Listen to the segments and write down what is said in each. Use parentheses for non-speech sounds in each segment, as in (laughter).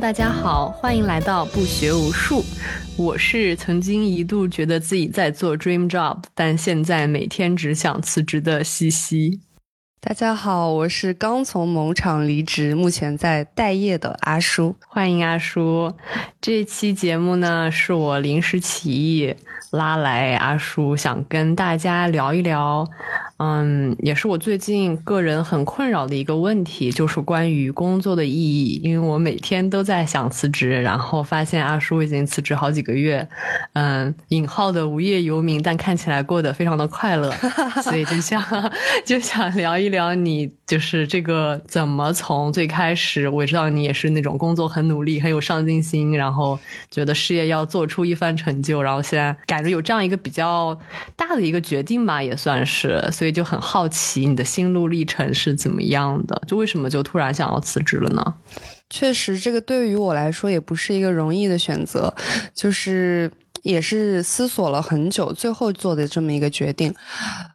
大家好，欢迎来到不学无术。我是曾经一度觉得自己在做 dream job，但现在每天只想辞职的西西。大家好，我是刚从某厂离职，目前在待业的阿叔。欢迎阿叔。这期节目呢，是我临时起意拉来阿叔，想跟大家聊一聊。嗯，也是我最近个人很困扰的一个问题，就是关于工作的意义。因为我每天都在想辞职，然后发现阿叔已经辞职好几个月，嗯，引号的无业游民，但看起来过得非常的快乐，所以就想 (laughs) 就想聊一聊你，就是这个怎么从最开始，我知道你也是那种工作很努力、很有上进心，然后觉得事业要做出一番成就，然后现在感觉有这样一个比较大的一个决定吧，也算是，所以。就很好奇你的心路历程是怎么样的？就为什么就突然想要辞职了呢？确实，这个对于我来说也不是一个容易的选择，就是也是思索了很久，最后做的这么一个决定。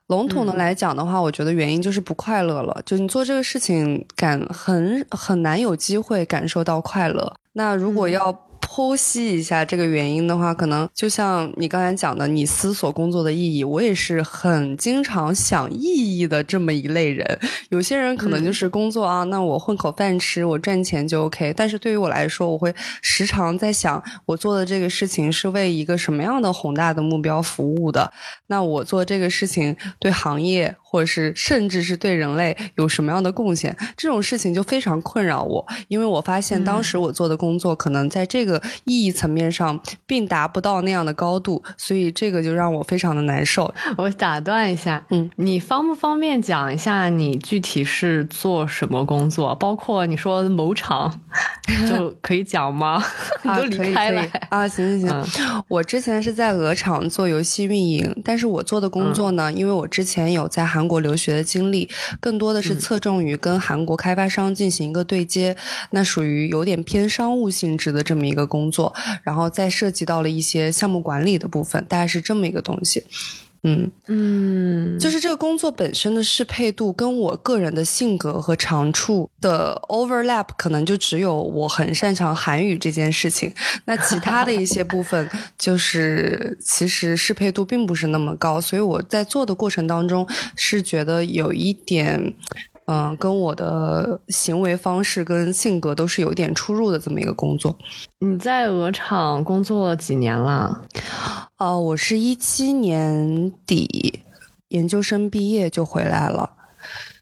笼统的来讲的话，我觉得原因就是不快乐了。就你做这个事情，感很很难有机会感受到快乐。那如果要。剖析一下这个原因的话，可能就像你刚才讲的，你思索工作的意义，我也是很经常想意义的这么一类人。有些人可能就是工作啊，那我混口饭吃，我赚钱就 OK。但是对于我来说，我会时常在想，我做的这个事情是为一个什么样的宏大的目标服务的？那我做这个事情对行业。或者是甚至是对人类有什么样的贡献，这种事情就非常困扰我，因为我发现当时我做的工作可能在这个意义层面上并达不到那样的高度，所以这个就让我非常的难受。我打断一下，嗯，你方不方便讲一下你具体是做什么工作？包括你说某厂，就可以讲吗？(laughs) 你都离开了啊？行行行，我之前是在鹅厂做游戏运营，但是我做的工作呢，因为我之前有在韩。国留学的经历更多的是侧重于跟韩国开发商进行一个对接，那属于有点偏商务性质的这么一个工作，然后再涉及到了一些项目管理的部分，大概是这么一个东西。嗯嗯，就是这个工作本身的适配度跟我个人的性格和长处的 overlap，可能就只有我很擅长韩语这件事情。那其他的一些部分，就是其实适配度并不是那么高，所以我在做的过程当中是觉得有一点。嗯，跟我的行为方式跟性格都是有点出入的这么一个工作。你在鹅厂工作了几年了？哦，我是一七年底研究生毕业就回来了，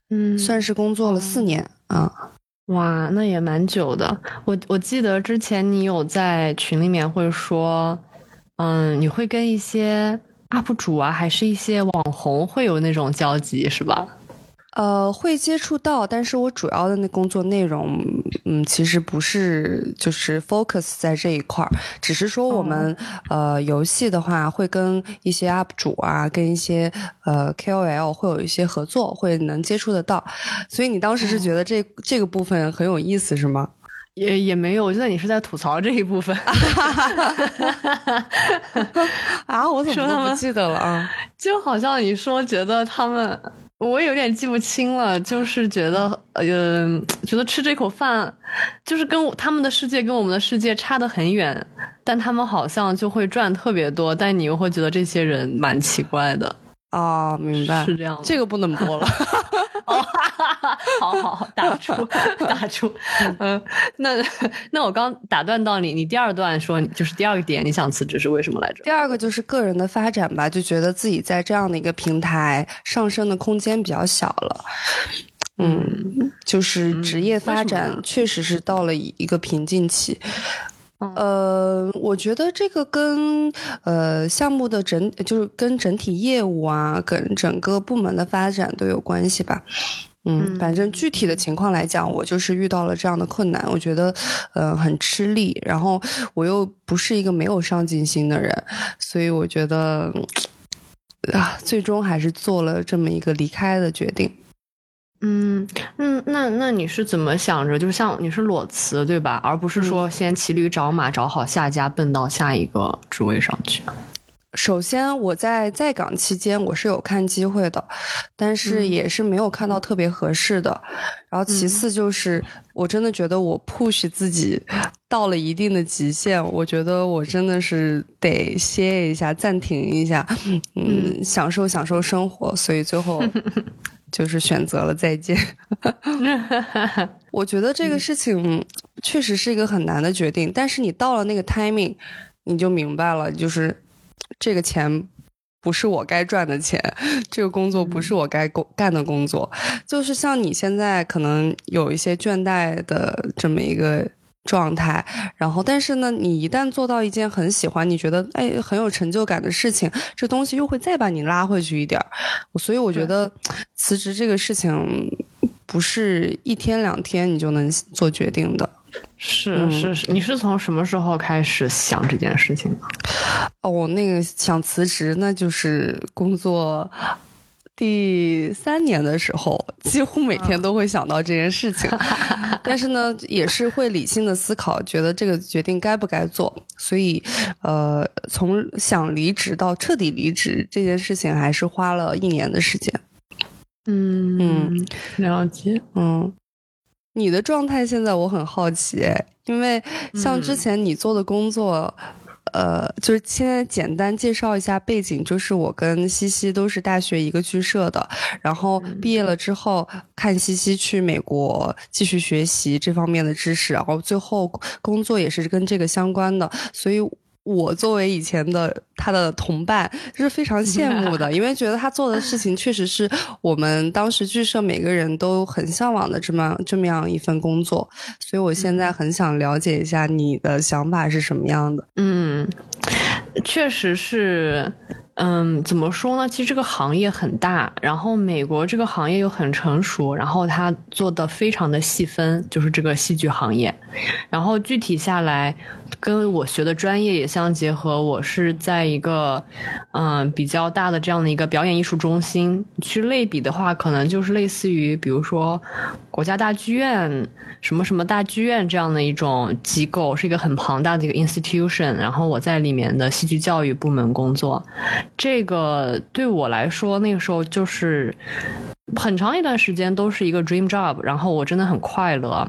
嗯，算是工作了四年啊。哇，那也蛮久的。我我记得之前你有在群里面会说，嗯，你会跟一些 UP 主啊，还是一些网红会有那种交集，是吧？呃，会接触到，但是我主要的那工作内容，嗯，其实不是就是 focus 在这一块儿，只是说我们呃游戏的话，会跟一些 UP 主啊，跟一些呃 KOL 会有一些合作，会能接触得到。所以你当时是觉得这这个部分很有意思是吗？也也没有，我觉得你是在吐槽这一部分。(laughs) 啊，我怎么都不记得了啊？(laughs) 就好像你说觉得他们。我有点记不清了，就是觉得，呃，觉得吃这口饭，就是跟他们的世界跟我们的世界差得很远，但他们好像就会赚特别多，但你又会觉得这些人蛮奇怪的。哦，明白，是这样，这个不能播了。(laughs) (laughs) (laughs) 哦，好 (laughs) 好好，打住，打住。(laughs) 嗯，那那我刚打断到你，你第二段说就是第二个点，你想辞职是为什么来着？第二个就是个人的发展吧，就觉得自己在这样的一个平台上升的空间比较小了。嗯，就是职业发展确实是到了一个瓶颈期。呃，我觉得这个跟呃项目的整，就是跟整体业务啊，跟整个部门的发展都有关系吧。嗯，反正具体的情况来讲，我就是遇到了这样的困难，我觉得呃很吃力，然后我又不是一个没有上进心的人，所以我觉得啊，最终还是做了这么一个离开的决定。嗯，嗯，那那你是怎么想着？就是像你是裸辞对吧？而不是说先骑驴找马，找好下家，奔到下一个职位上去。首先，我在在岗期间我是有看机会的，但是也是没有看到特别合适的。然后其次就是，我真的觉得我 push 自己。到了一定的极限，我觉得我真的是得歇一下，暂停一下，嗯，享受享受生活，所以最后 (laughs) 就是选择了再见。(laughs) 我觉得这个事情确实是一个很难的决定，但是你到了那个 timing，你就明白了，就是这个钱。不是我该赚的钱，(laughs) 这个工作不是我该工干的工作，就是像你现在可能有一些倦怠的这么一个状态，然后但是呢，你一旦做到一件很喜欢、你觉得哎很有成就感的事情，这东西又会再把你拉回去一点儿，所以我觉得辞职这个事情不是一天两天你就能做决定的。是是是，你是从什么时候开始想这件事情的？哦，我那个想辞职，那就是工作第三年的时候，几乎每天都会想到这件事情。(laughs) 但是呢，也是会理性的思考，觉得这个决定该不该做。所以，呃，从想离职到彻底离职这件事情，还是花了一年的时间。嗯嗯，了解，嗯。你的状态现在我很好奇，因为像之前你做的工作，呃，就是现在简单介绍一下背景，就是我跟西西都是大学一个剧社的，然后毕业了之后，看西西去美国继续学习这方面的知识，然后最后工作也是跟这个相关的，所以。我作为以前的他的同伴，是非常羡慕的，(laughs) 因为觉得他做的事情确实是我们当时剧社每个人都很向往的这么这么样一份工作，所以我现在很想了解一下你的想法是什么样的。嗯，确实是。嗯，怎么说呢？其实这个行业很大，然后美国这个行业又很成熟，然后它做的非常的细分，就是这个戏剧行业。然后具体下来，跟我学的专业也相结合。我是在一个嗯比较大的这样的一个表演艺术中心去类比的话，可能就是类似于比如说国家大剧院、什么什么大剧院这样的一种机构，是一个很庞大的一个 institution。然后我在里面的戏剧教育部门工作。这个对我来说，那个时候就是很长一段时间都是一个 dream job，然后我真的很快乐，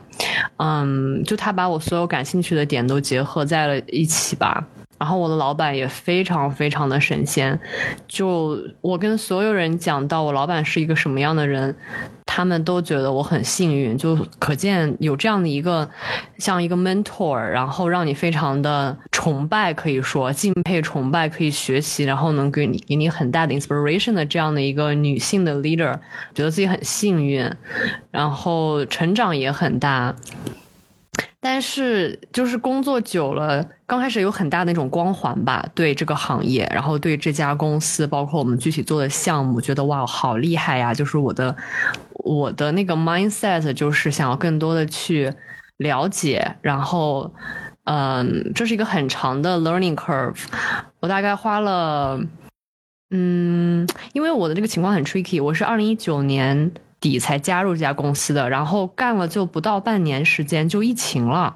嗯，就他把我所有感兴趣的点都结合在了一起吧。然后我的老板也非常非常的神仙，就我跟所有人讲到我老板是一个什么样的人，他们都觉得我很幸运，就可见有这样的一个像一个 mentor，然后让你非常的崇拜，可以说敬佩、崇拜，可以学习，然后能给你给你很大的 inspiration 的这样的一个女性的 leader，觉得自己很幸运，然后成长也很大。但是就是工作久了，刚开始有很大的那种光环吧，对这个行业，然后对这家公司，包括我们具体做的项目，觉得哇，好厉害呀！就是我的我的那个 mindset 就是想要更多的去了解，然后嗯，这是一个很长的 learning curve，我大概花了嗯，因为我的这个情况很 tricky，我是二零一九年。底才加入这家公司的，然后干了就不到半年时间就疫情了，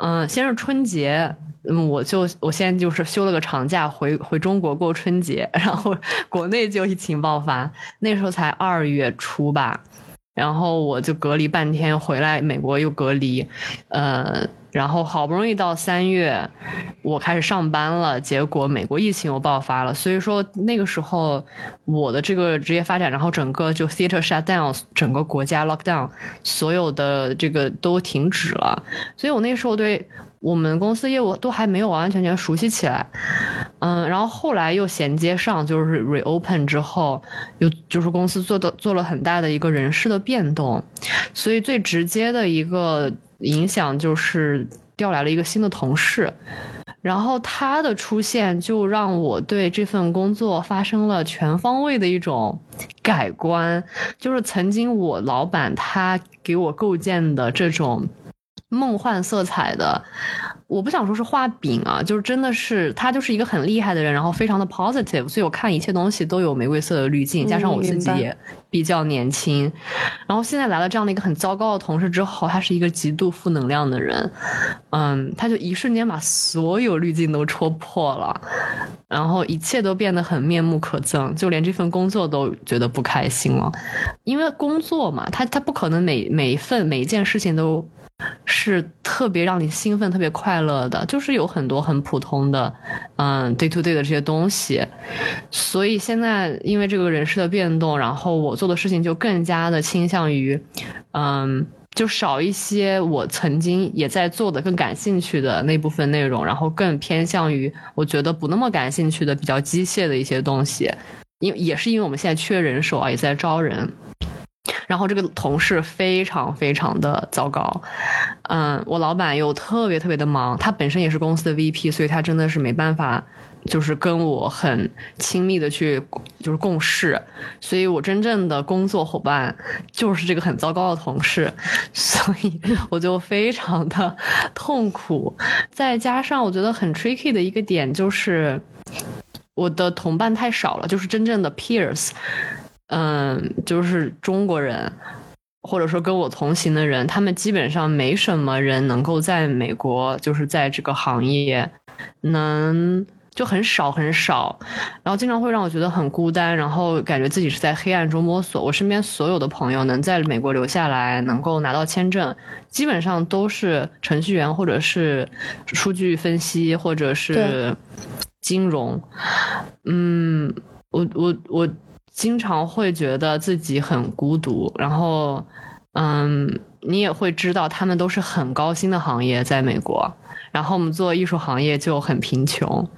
嗯，先是春节，嗯，我就我先就是休了个长假回回中国过春节，(laughs) 然后国内就疫情爆发，那时候才二月初吧，然后我就隔离半天回来，美国又隔离，呃。然后好不容易到三月，我开始上班了，结果美国疫情又爆发了，所以说那个时候我的这个职业发展，然后整个就 theater shut down，整个国家 lock down，所有的这个都停止了，所以我那时候对我们公司业务都还没有完完全全熟悉起来，嗯，然后后来又衔接上就是 reopen 之后，又就是公司做的做了很大的一个人事的变动，所以最直接的一个。影响就是调来了一个新的同事，然后他的出现就让我对这份工作发生了全方位的一种改观。就是曾经我老板他给我构建的这种梦幻色彩的。我不想说是画饼啊，就是真的是他就是一个很厉害的人，然后非常的 positive，所以我看一切东西都有玫瑰色的滤镜，加上我自己也比较年轻，然后现在来了这样的一个很糟糕的同事之后，他是一个极度负能量的人，嗯，他就一瞬间把所有滤镜都戳破了，然后一切都变得很面目可憎，就连这份工作都觉得不开心了，因为工作嘛，他他不可能每每一份每一件事情都。是特别让你兴奋、特别快乐的，就是有很多很普通的，嗯，day to day 的这些东西。所以现在因为这个人事的变动，然后我做的事情就更加的倾向于，嗯，就少一些我曾经也在做的更感兴趣的那部分内容，然后更偏向于我觉得不那么感兴趣的比较机械的一些东西。因也是因为我们现在缺人手啊，也在招人。然后这个同事非常非常的糟糕，嗯，我老板又特别特别的忙，他本身也是公司的 VP，所以他真的是没办法，就是跟我很亲密的去就是共事，所以我真正的工作伙伴就是这个很糟糕的同事，所以我就非常的痛苦，再加上我觉得很 tricky 的一个点就是我的同伴太少了，就是真正的 peers。嗯，就是中国人，或者说跟我同行的人，他们基本上没什么人能够在美国，就是在这个行业能就很少很少，然后经常会让我觉得很孤单，然后感觉自己是在黑暗中摸索。我身边所有的朋友能在美国留下来，能够拿到签证，基本上都是程序员，或者是数据分析，或者是金融。嗯，我我我。经常会觉得自己很孤独，然后，嗯，你也会知道他们都是很高薪的行业，在美国，然后我们做艺术行业就很贫穷，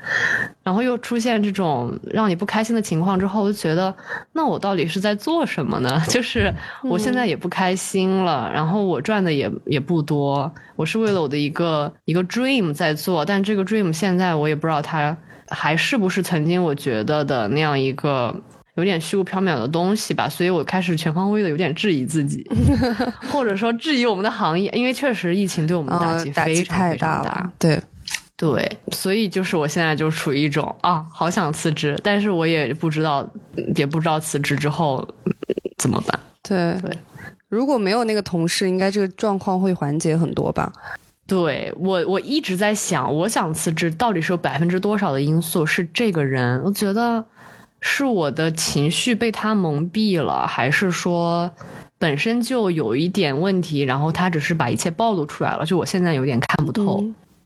然后又出现这种让你不开心的情况之后，我就觉得，那我到底是在做什么呢？(laughs) 就是我现在也不开心了，然后我赚的也也不多，我是为了我的一个一个 dream 在做，但这个 dream 现在我也不知道它还是不是曾经我觉得的那样一个。有点虚无缥缈的东西吧，所以我开始全方位的有点质疑自己，(laughs) 或者说质疑我们的行业，因为确实疫情对我们的打击非常非常大。对，对，所以就是我现在就处于一种啊，好想辞职，但是我也不知道，也不知道辞职之后怎么办。对对，如果没有那个同事，应该这个状况会缓解很多吧？对我，我一直在想，我想辞职到底是有百分之多少的因素是这个人？我觉得。是我的情绪被他蒙蔽了，还是说本身就有一点问题，然后他只是把一切暴露出来了？就我现在有点看不透，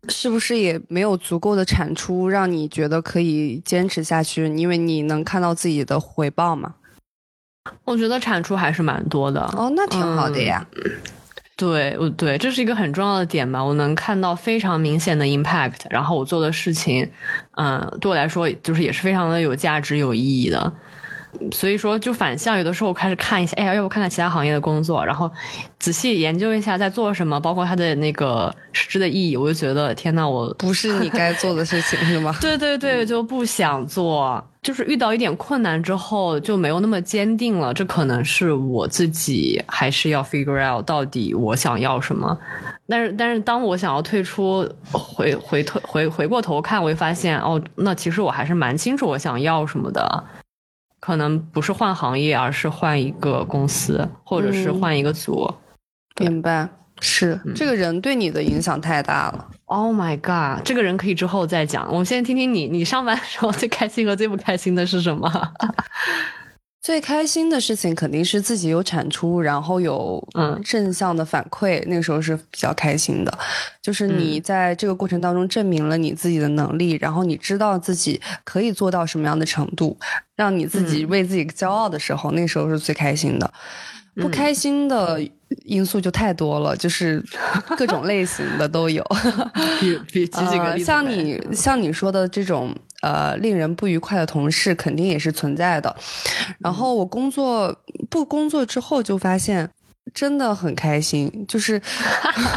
是不是也没有足够的产出让你觉得可以坚持下去？因为你能看到自己的回报吗？我觉得产出还是蛮多的哦，那挺好的呀。(laughs) 对，我对，这是一个很重要的点吧。我能看到非常明显的 impact，然后我做的事情，嗯，对我来说就是也是非常的有价值、有意义的。所以说，就反向，有的时候我开始看一下，哎呀，要不看看其他行业的工作，然后仔细研究一下在做什么，包括它的那个实质的意义，我就觉得天呐，我不是你该做的事情，是吗？(laughs) 对对对，就不想做，就是遇到一点困难之后就没有那么坚定了。这可能是我自己还是要 figure out 到底我想要什么。但是，但是当我想要退出，回回退回回过头看，我会发现，哦，那其实我还是蛮清楚我想要什么的。可能不是换行业，而是换一个公司，或者是换一个组。明白，是这个人对你的影响太大了。Oh my god，这个人可以之后再讲。我们先听听你，你上班的时候最开心和最不开心的是什么？(laughs) 最开心的事情肯定是自己有产出，然后有嗯正向的反馈，那个时候是比较开心的。就是你在这个过程当中证明了你自己的能力，然后你知道自己可以做到什么样的程度，让你自己为自己骄傲的时候，那时候是最开心的。不开心的因素就太多了，就是 (laughs) 各种类型的都有。(laughs) 比比举几个例子，像你像你说的这种。呃，令人不愉快的同事肯定也是存在的。然后我工作不工作之后，就发现真的很开心，就是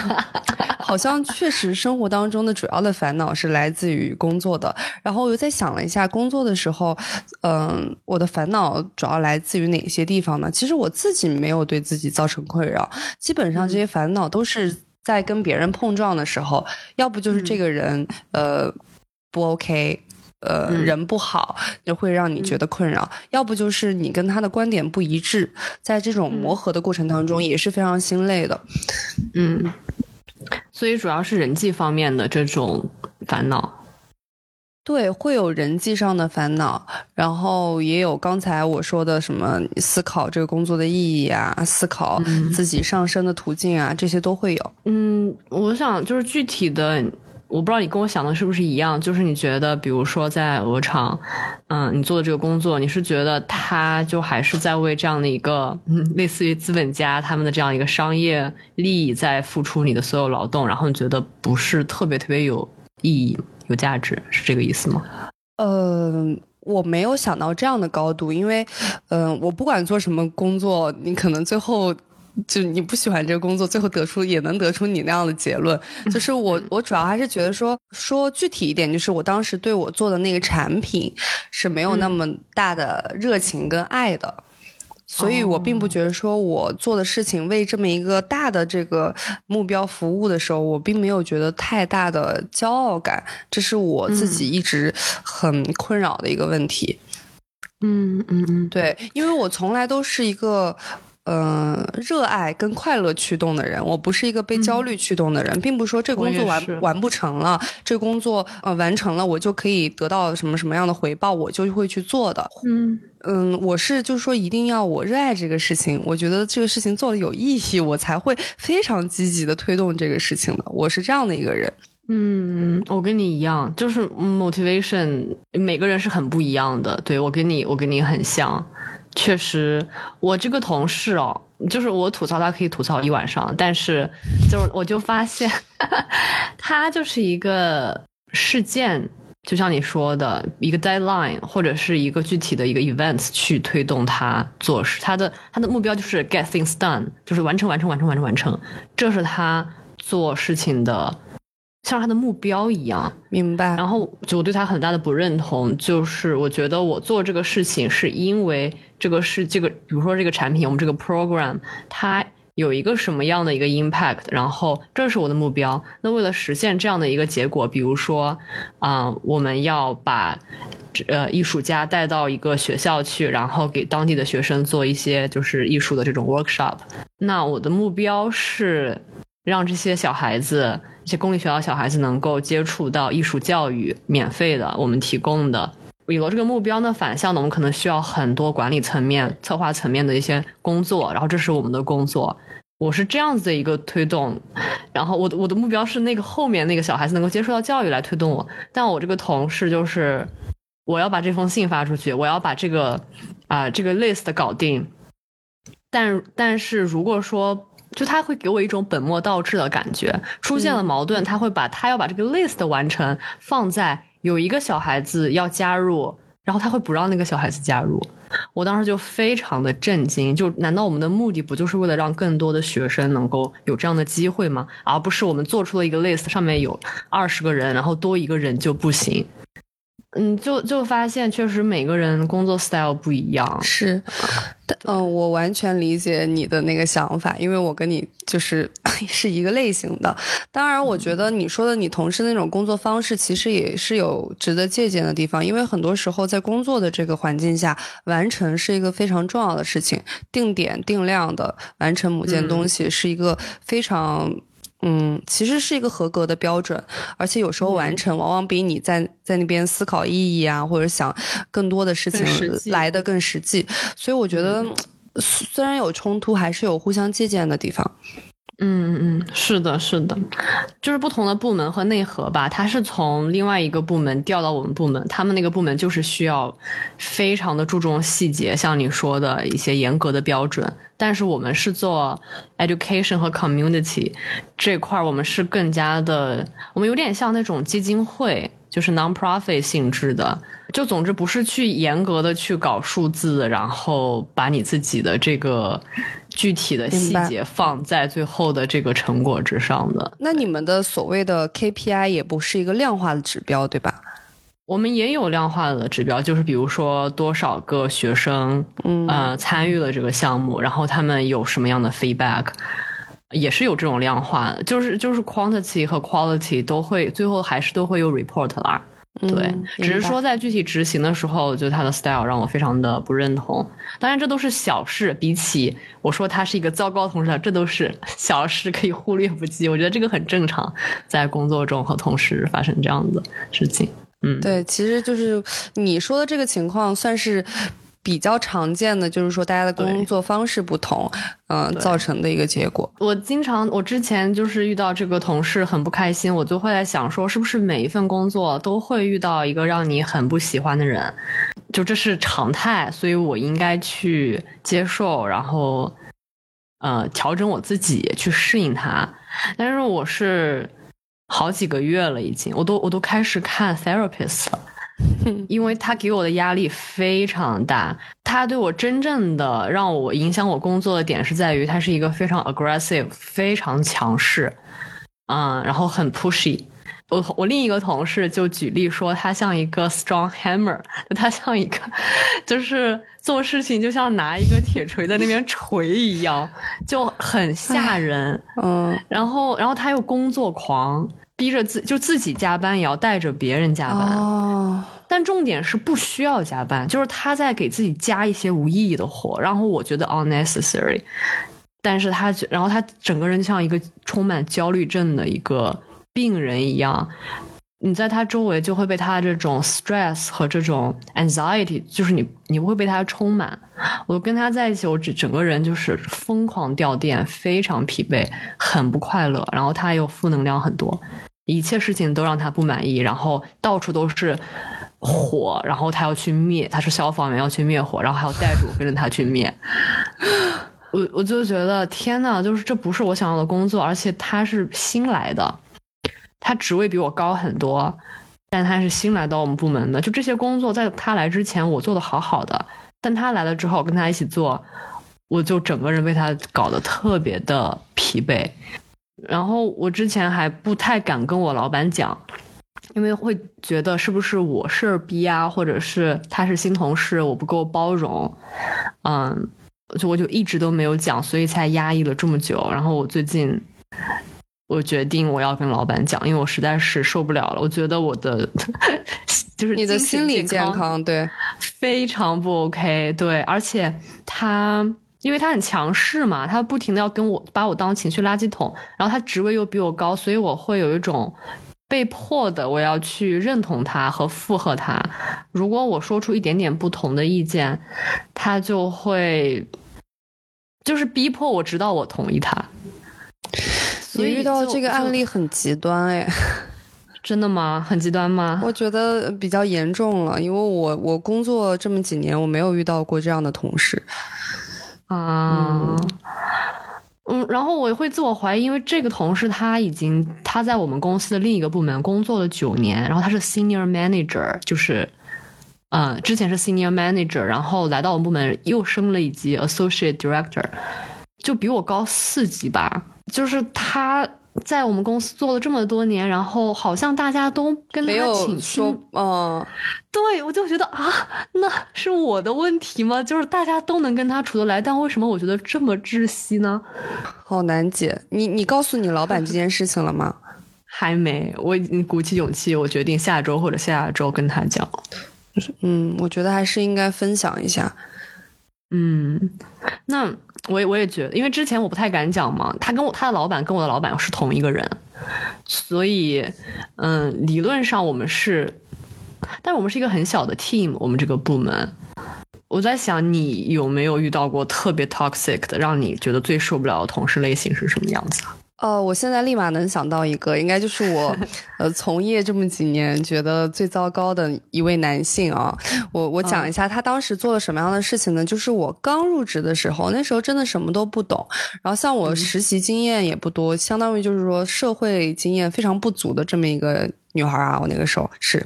(laughs) 好像确实生活当中的主要的烦恼是来自于工作的。然后我又在想了一下，工作的时候，嗯，我的烦恼主要来自于哪些地方呢？其实我自己没有对自己造成困扰，基本上这些烦恼都是在跟别人碰撞的时候，要不就是这个人呃不 OK。呃，人不好就会让你觉得困扰，要不就是你跟他的观点不一致，在这种磨合的过程当中也是非常心累的。嗯，所以主要是人际方面的这种烦恼。对，会有人际上的烦恼，然后也有刚才我说的什么思考这个工作的意义啊，思考自己上升的途径啊，这些都会有。嗯，我想就是具体的，我不知道你跟我想的是不是一样，就是你觉得，比如说在鹅厂，嗯，你做的这个工作，你是觉得他就还是在为这样的一个，嗯，(laughs) 类似于资本家他们的这样一个商业利益在付出你的所有劳动，然后你觉得不是特别特别有意义。有价值是这个意思吗？呃，我没有想到这样的高度，因为，嗯，我不管做什么工作，你可能最后就你不喜欢这个工作，最后得出也能得出你那样的结论。就是我，我主要还是觉得说说具体一点，就是我当时对我做的那个产品是没有那么大的热情跟爱的。所以我并不觉得说我做的事情为这么一个大的这个目标服务的时候，我并没有觉得太大的骄傲感，这是我自己一直很困扰的一个问题。嗯嗯嗯，对，因为我从来都是一个。嗯，热爱跟快乐驱动的人，我不是一个被焦虑驱动的人，并不是说这工作完完不成了，这工作呃完成了，我就可以得到什么什么样的回报，我就会去做的。嗯嗯，我是就是说一定要我热爱这个事情，我觉得这个事情做的有意义，我才会非常积极的推动这个事情的。我是这样的一个人。嗯，我跟你一样，就是 motivation，每个人是很不一样的。对我跟你，我跟你很像。确实，我这个同事哦，就是我吐槽他可以吐槽一晚上，但是就是我就发现，(laughs) 他就是一个事件，就像你说的一个 deadline 或者是一个具体的一个 events 去推动他做事，他的他的目标就是 get things done，就是完成完成完成完成完成，这是他做事情的。像他的目标一样，明白。然后就我对他很大的不认同，就是我觉得我做这个事情是因为这个是这个，比如说这个产品，我们这个 program 它有一个什么样的一个 impact，然后这是我的目标。那为了实现这样的一个结果，比如说啊，我们要把呃艺术家带到一个学校去，然后给当地的学生做一些就是艺术的这种 workshop。那我的目标是让这些小孩子。一些公立学校小孩子能够接触到艺术教育，免费的，我们提供的。有了这个目标呢，反向的，我们可能需要很多管理层面、策划层面的一些工作。然后这是我们的工作，我是这样子的一个推动。然后我的我的目标是那个后面那个小孩子能够接触到教育来推动我。但我这个同事就是，我要把这封信发出去，我要把这个啊这个 list 搞定。但但是如果说。就他会给我一种本末倒置的感觉，出现了矛盾，他会把他要把这个 list 完成放在有一个小孩子要加入，然后他会不让那个小孩子加入。我当时就非常的震惊，就难道我们的目的不就是为了让更多的学生能够有这样的机会吗？而不是我们做出了一个 list 上面有二十个人，然后多一个人就不行。嗯，就就发现确实每个人工作 style 不一样。是，嗯，我完全理解你的那个想法，因为我跟你就是 (laughs) 是一个类型的。当然，我觉得你说的你同事那种工作方式，其实也是有值得借鉴的地方。因为很多时候在工作的这个环境下，完成是一个非常重要的事情，定点定量的完成某件东西是一个非常。嗯，其实是一个合格的标准，而且有时候完成往往比你在在那边思考意义啊，或者想更多的事情来的更实际。所以我觉得，虽然有冲突，还是有互相借鉴的地方。嗯嗯，是的，是的，就是不同的部门和内核吧，他是从另外一个部门调到我们部门，他们那个部门就是需要非常的注重细节，像你说的一些严格的标准，但是我们是做 education 和 community 这块儿，我们是更加的，我们有点像那种基金会。就是 non-profit 性质的，就总之不是去严格的去搞数字，然后把你自己的这个具体的细节放在最后的这个成果之上的。那你们的所谓的 KPI 也不是一个量化的指标，对吧？我们也有量化的指标，就是比如说多少个学生，嗯，呃，参与了这个项目，然后他们有什么样的 feedback。也是有这种量化的，就是就是 quantity 和 quality 都会最后还是都会有 report 啦。对，只是说在具体执行的时候，就他的 style 让我非常的不认同。当然这都是小事，比起我说他是一个糟糕同事，这都是 (laughs) 小事，可以忽略不计。我觉得这个很正常，在工作中和同事发生这样的事情。嗯，对，其实就是你说的这个情况算是。比较常见的就是说，大家的工作方式不同，嗯，造成的一个结果。我经常，我之前就是遇到这个同事很不开心，我就会在想说，是不是每一份工作都会遇到一个让你很不喜欢的人，就这是常态，所以我应该去接受，然后，呃，调整我自己去适应他。但是我是好几个月了，已经，我都我都开始看 therapist 了。因为他给我的压力非常大，他对我真正的让我影响我工作的点是在于他是一个非常 aggressive、非常强势，嗯，然后很 pushy。我我另一个同事就举例说，他像一个 strong hammer，他像一个就是做事情就像拿一个铁锤在那边锤一样，就很吓人。嗯，然后然后他又工作狂。逼着自就自己加班也要带着别人加班，但重点是不需要加班，就是他在给自己加一些无意义的活，然后我觉得 unnecessary，但是他然后他整个人像一个充满焦虑症的一个病人一样，你在他周围就会被他这种 stress 和这种 anxiety，就是你你会被他充满。我跟他在一起，我整整个人就是疯狂掉电，非常疲惫，很不快乐。然后他又负能量很多，一切事情都让他不满意，然后到处都是火，然后他要去灭，他是消防员要去灭火，然后还要带着我跟着他去灭。我我就觉得天呐，就是这不是我想要的工作，而且他是新来的，他职位比我高很多，但他是新来到我们部门的，就这些工作在他来之前我做的好好的。但他来了之后，跟他一起做，我就整个人被他搞得特别的疲惫。然后我之前还不太敢跟我老板讲，因为会觉得是不是我事儿逼啊，或者是他是新同事，我不够包容。嗯，就我就一直都没有讲，所以才压抑了这么久。然后我最近。我决定我要跟老板讲，因为我实在是受不了了。我觉得我的就是你的心理健康对非常不 OK，对，而且他因为他很强势嘛，他不停的要跟我把我当情绪垃圾桶，然后他职位又比我高，所以我会有一种被迫的我要去认同他和附和他。如果我说出一点点不同的意见，他就会就是逼迫我直到我同意他。你遇到这个案例很极端哎，(laughs) 真的吗？很极端吗？我觉得比较严重了，因为我我工作这么几年，我没有遇到过这样的同事啊。嗯，然后我会自我怀疑，因为这个同事他已经他在我们公司的另一个部门工作了九年，然后他是 senior manager，就是嗯，之前是 senior manager，然后来到我们部门又升了一级 associate director，就比我高四级吧。就是他在我们公司做了这么多年，然后好像大家都跟他请说，嗯，对我就觉得啊，那是我的问题吗？就是大家都能跟他处得来，但为什么我觉得这么窒息呢？好难解。你你告诉你老板这件事情了吗？(laughs) 还没，我已经鼓起勇气，我决定下周或者下下周跟他讲。嗯，我觉得还是应该分享一下。嗯，那。我也我也觉得，因为之前我不太敢讲嘛，他跟我他的老板跟我的老板是同一个人，所以，嗯，理论上我们是，但我们是一个很小的 team，我们这个部门，我在想你有没有遇到过特别 toxic 的，让你觉得最受不了的同事类型是什么样子？呃，我现在立马能想到一个，应该就是我，(laughs) 呃，从业这么几年觉得最糟糕的一位男性啊。我我讲一下他当时做了什么样的事情呢？就是我刚入职的时候，那时候真的什么都不懂，然后像我实习经验也不多，相当于就是说社会经验非常不足的这么一个。女孩啊，我那个时候是，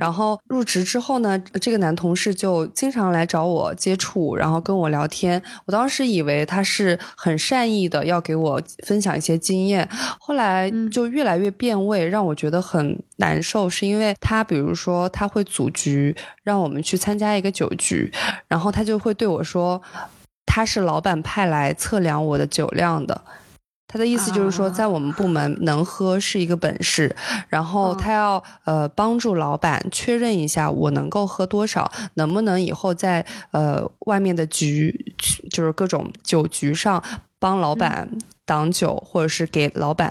然后入职之后呢，这个男同事就经常来找我接触，然后跟我聊天。我当时以为他是很善意的，要给我分享一些经验，后来就越来越变味，让我觉得很难受。是因为他，比如说他会组局，让我们去参加一个酒局，然后他就会对我说，他是老板派来测量我的酒量的。他的意思就是说，在我们部门能喝是一个本事，然后他要呃帮助老板确认一下我能够喝多少，能不能以后在呃外面的局，就是各种酒局上帮老板挡酒，或者是给老板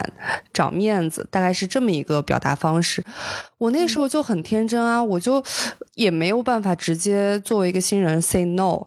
长面子，大概是这么一个表达方式。我那时候就很天真啊，我就也没有办法直接作为一个新人 say no，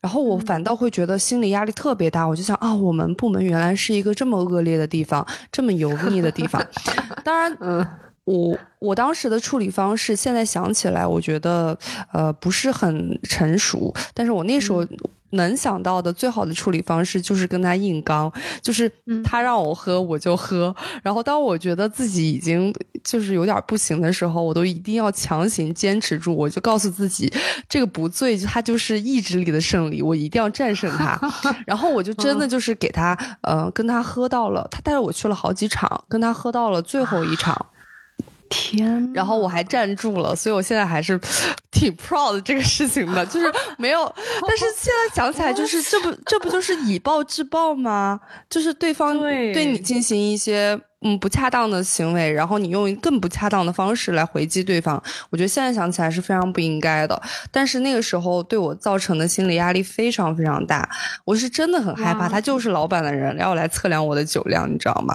然后我反倒会觉得心理压力特别大。我就想啊，我们部门原来是一个这么恶劣的地方，这么油腻的地方。(laughs) 当然，嗯，我我当时的处理方式，现在想起来，我觉得呃不是很成熟，但是我那时候。能想到的最好的处理方式就是跟他硬刚，就是他让我喝我就喝，然后当我觉得自己已经就是有点不行的时候，我都一定要强行坚持住，我就告诉自己这个不醉，他就是意志力的胜利，我一定要战胜他。(laughs) 然后我就真的就是给他，呃，跟他喝到了，他带着我去了好几场，跟他喝到了最后一场。天，然后我还站住了，所以我现在还是 (laughs) 挺 proud 这个事情的，就是没有。(laughs) 但是现在想起来，就是 (laughs) 这不这不就是以暴制暴吗？就是对方对你进行一些嗯不恰当的行为，然后你用更不恰当的方式来回击对方。我觉得现在想起来是非常不应该的。但是那个时候对我造成的心理压力非常非常大，我是真的很害怕，他就是老板的人要来测量我的酒量，你知道吗？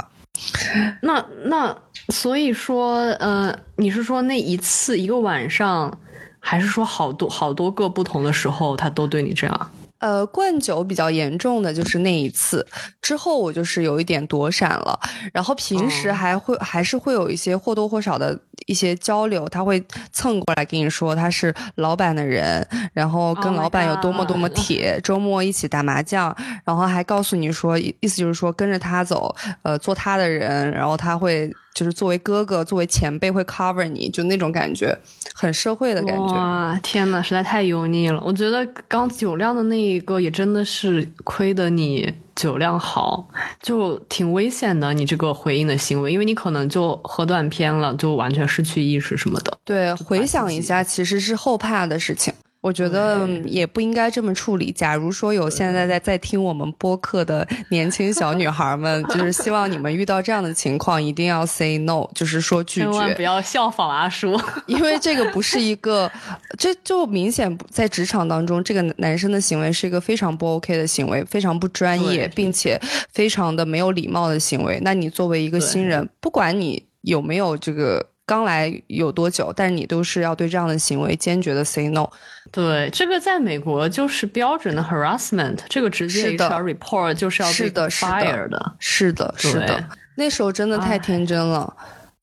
那那所以说，呃，你是说那一次一个晚上，还是说好多好多个不同的时候，他都对你这样？呃，灌酒比较严重的就是那一次，之后我就是有一点躲闪了，然后平时还会还是会有一些或多或少的一些交流，他会蹭过来跟你说他是老板的人，然后跟老板有多么多么铁，周末一起打麻将，然后还告诉你说，意思就是说跟着他走，呃，做他的人，然后他会。就是作为哥哥，作为前辈会 cover 你，就那种感觉，很社会的感觉。哇，天呐，实在太油腻了！我觉得刚酒量的那一个也真的是亏得你酒量好，就挺危险的。你这个回应的行为，因为你可能就喝断片了，就完全失去意识什么的。对，回想一下，其实是后怕的事情。我觉得也不应该这么处理。假如说有现在在在听我们播客的年轻小女孩们，就是希望你们遇到这样的情况一定要 say no，就是说拒绝，千万不要效仿阿叔，(laughs) 因为这个不是一个，这就明显在职场当中，这个男生的行为是一个非常不 OK 的行为，非常不专业，并且非常的没有礼貌的行为。那你作为一个新人，不管你有没有这个。刚来有多久？但是你都是要对这样的行为坚决的 say no。对，这个在美国就是标准的 harassment，这个直接 HR report 就是要被 fire 的。是的，是的。那时候真的太天真了，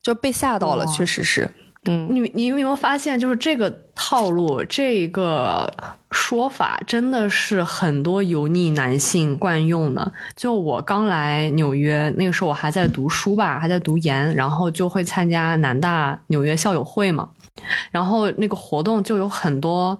就被吓到了，确实是。嗯，你你有没有发现，就是这个套路，这个说法，真的是很多油腻男性惯用的。就我刚来纽约那个时候，我还在读书吧，还在读研，然后就会参加南大纽约校友会嘛，然后那个活动就有很多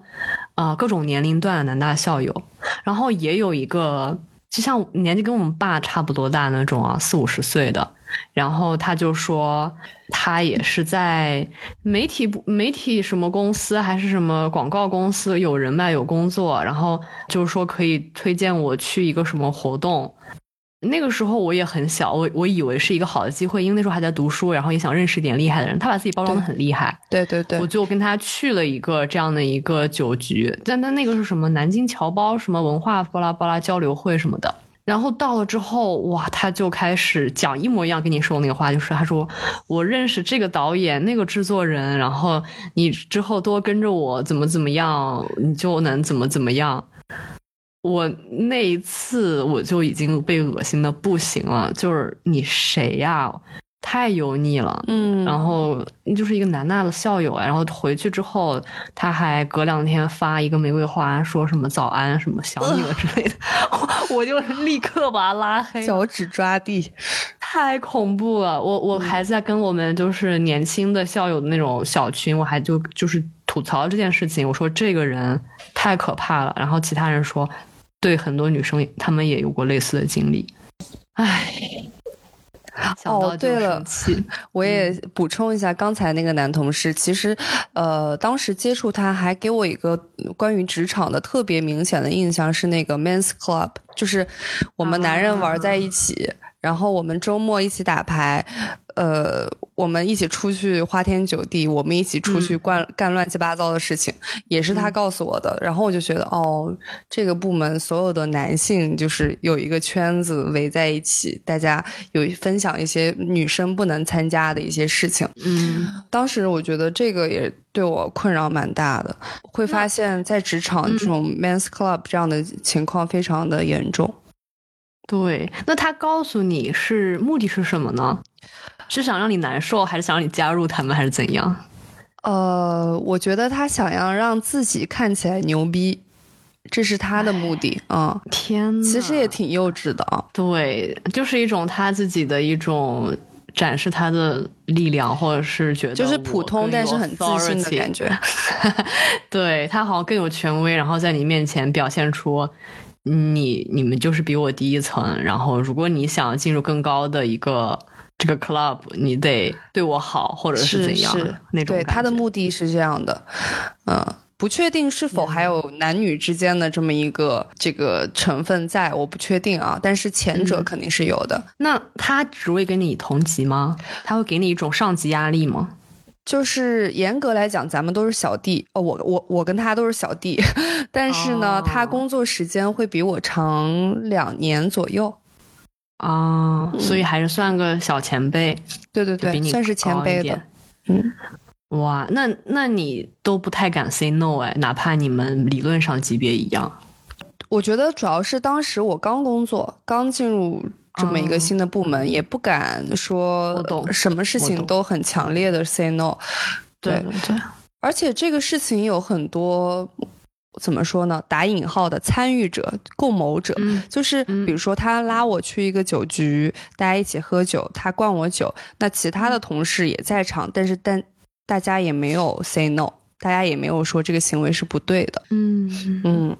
啊各种年龄段的南大校友，然后也有一个就像年纪跟我们爸差不多大那种啊，四五十岁的。然后他就说，他也是在媒体部、媒体什么公司还是什么广告公司有人脉、有工作，然后就是说可以推荐我去一个什么活动。那个时候我也很小，我我以为是一个好的机会，因为那时候还在读书，然后也想认识一点厉害的人。他把自己包装的很厉害，对对对，我就跟他去了一个这样的一个酒局，但他那个是什么南京侨胞什么文化巴拉巴拉交流会什么的。然后到了之后，哇，他就开始讲一模一样跟你说那个话，就是他说我认识这个导演、那个制作人，然后你之后多跟着我，怎么怎么样，你就能怎么怎么样。我那一次我就已经被恶心的不行了，就是你谁呀？太油腻了，嗯，然后就是一个南大的校友啊，然后回去之后，他还隔两天发一个玫瑰花，说什么早安，什么想你了之类的，(laughs) 我就立刻把他拉黑，脚趾抓地，太恐怖了。我我还在跟我们就是年轻的校友的那种小群，我还就就是吐槽这件事情，我说这个人太可怕了。然后其他人说，对很多女生他们也有过类似的经历，唉。哦，对了，(laughs) 我也补充一下，刚才那个男同事，其实，呃，当时接触他还给我一个关于职场的特别明显的印象是那个 men's club，就是我们男人玩在一起，然后我们周末一起打牌。呃，我们一起出去花天酒地，我们一起出去干干乱七八糟的事情，也是他告诉我的。然后我就觉得，哦，这个部门所有的男性就是有一个圈子围在一起，大家有分享一些女生不能参加的一些事情。嗯，当时我觉得这个也对我困扰蛮大的，会发现在职场这种 men's club 这样的情况非常的严重。对，那他告诉你是目的是什么呢？是想让你难受，还是想让你加入他们，还是怎样？呃，我觉得他想要让自己看起来牛逼，这是他的目的嗯！天呐，其实也挺幼稚的啊。对，就是一种他自己的一种展示他的力量，或者是觉得就是普通但是很自信的感觉。(laughs) 对他好像更有权威，然后在你面前表现出。你你们就是比我低一层，然后如果你想进入更高的一个这个 club，你得对我好，或者是怎样那种。对他的目的是这样的，嗯，不确定是否还有男女之间的这么一个这个成分在，我不确定啊，但是前者肯定是有的。那他只会跟你同级吗？他会给你一种上级压力吗？就是严格来讲，咱们都是小弟哦。我我我跟他都是小弟，(laughs) 但是呢，他工作时间会比我长两年左右啊，所以还是算个小前辈。对对对，算是前辈的。嗯，哇，那那你都不太敢 say no 哎，哪怕你们理论上级别一样。我觉得主要是当时我刚工作，刚进入。这么一个新的部门，也不敢说什么事情都很强烈的 say no。对对，而且这个事情有很多怎么说呢？打引号的参与者、共谋者，就是比如说他拉我去一个酒局，大家一起喝酒，他灌我酒，那其他的同事也在场，但是但大家也没有 say no，大家也没有说这个行为是不对的。嗯嗯。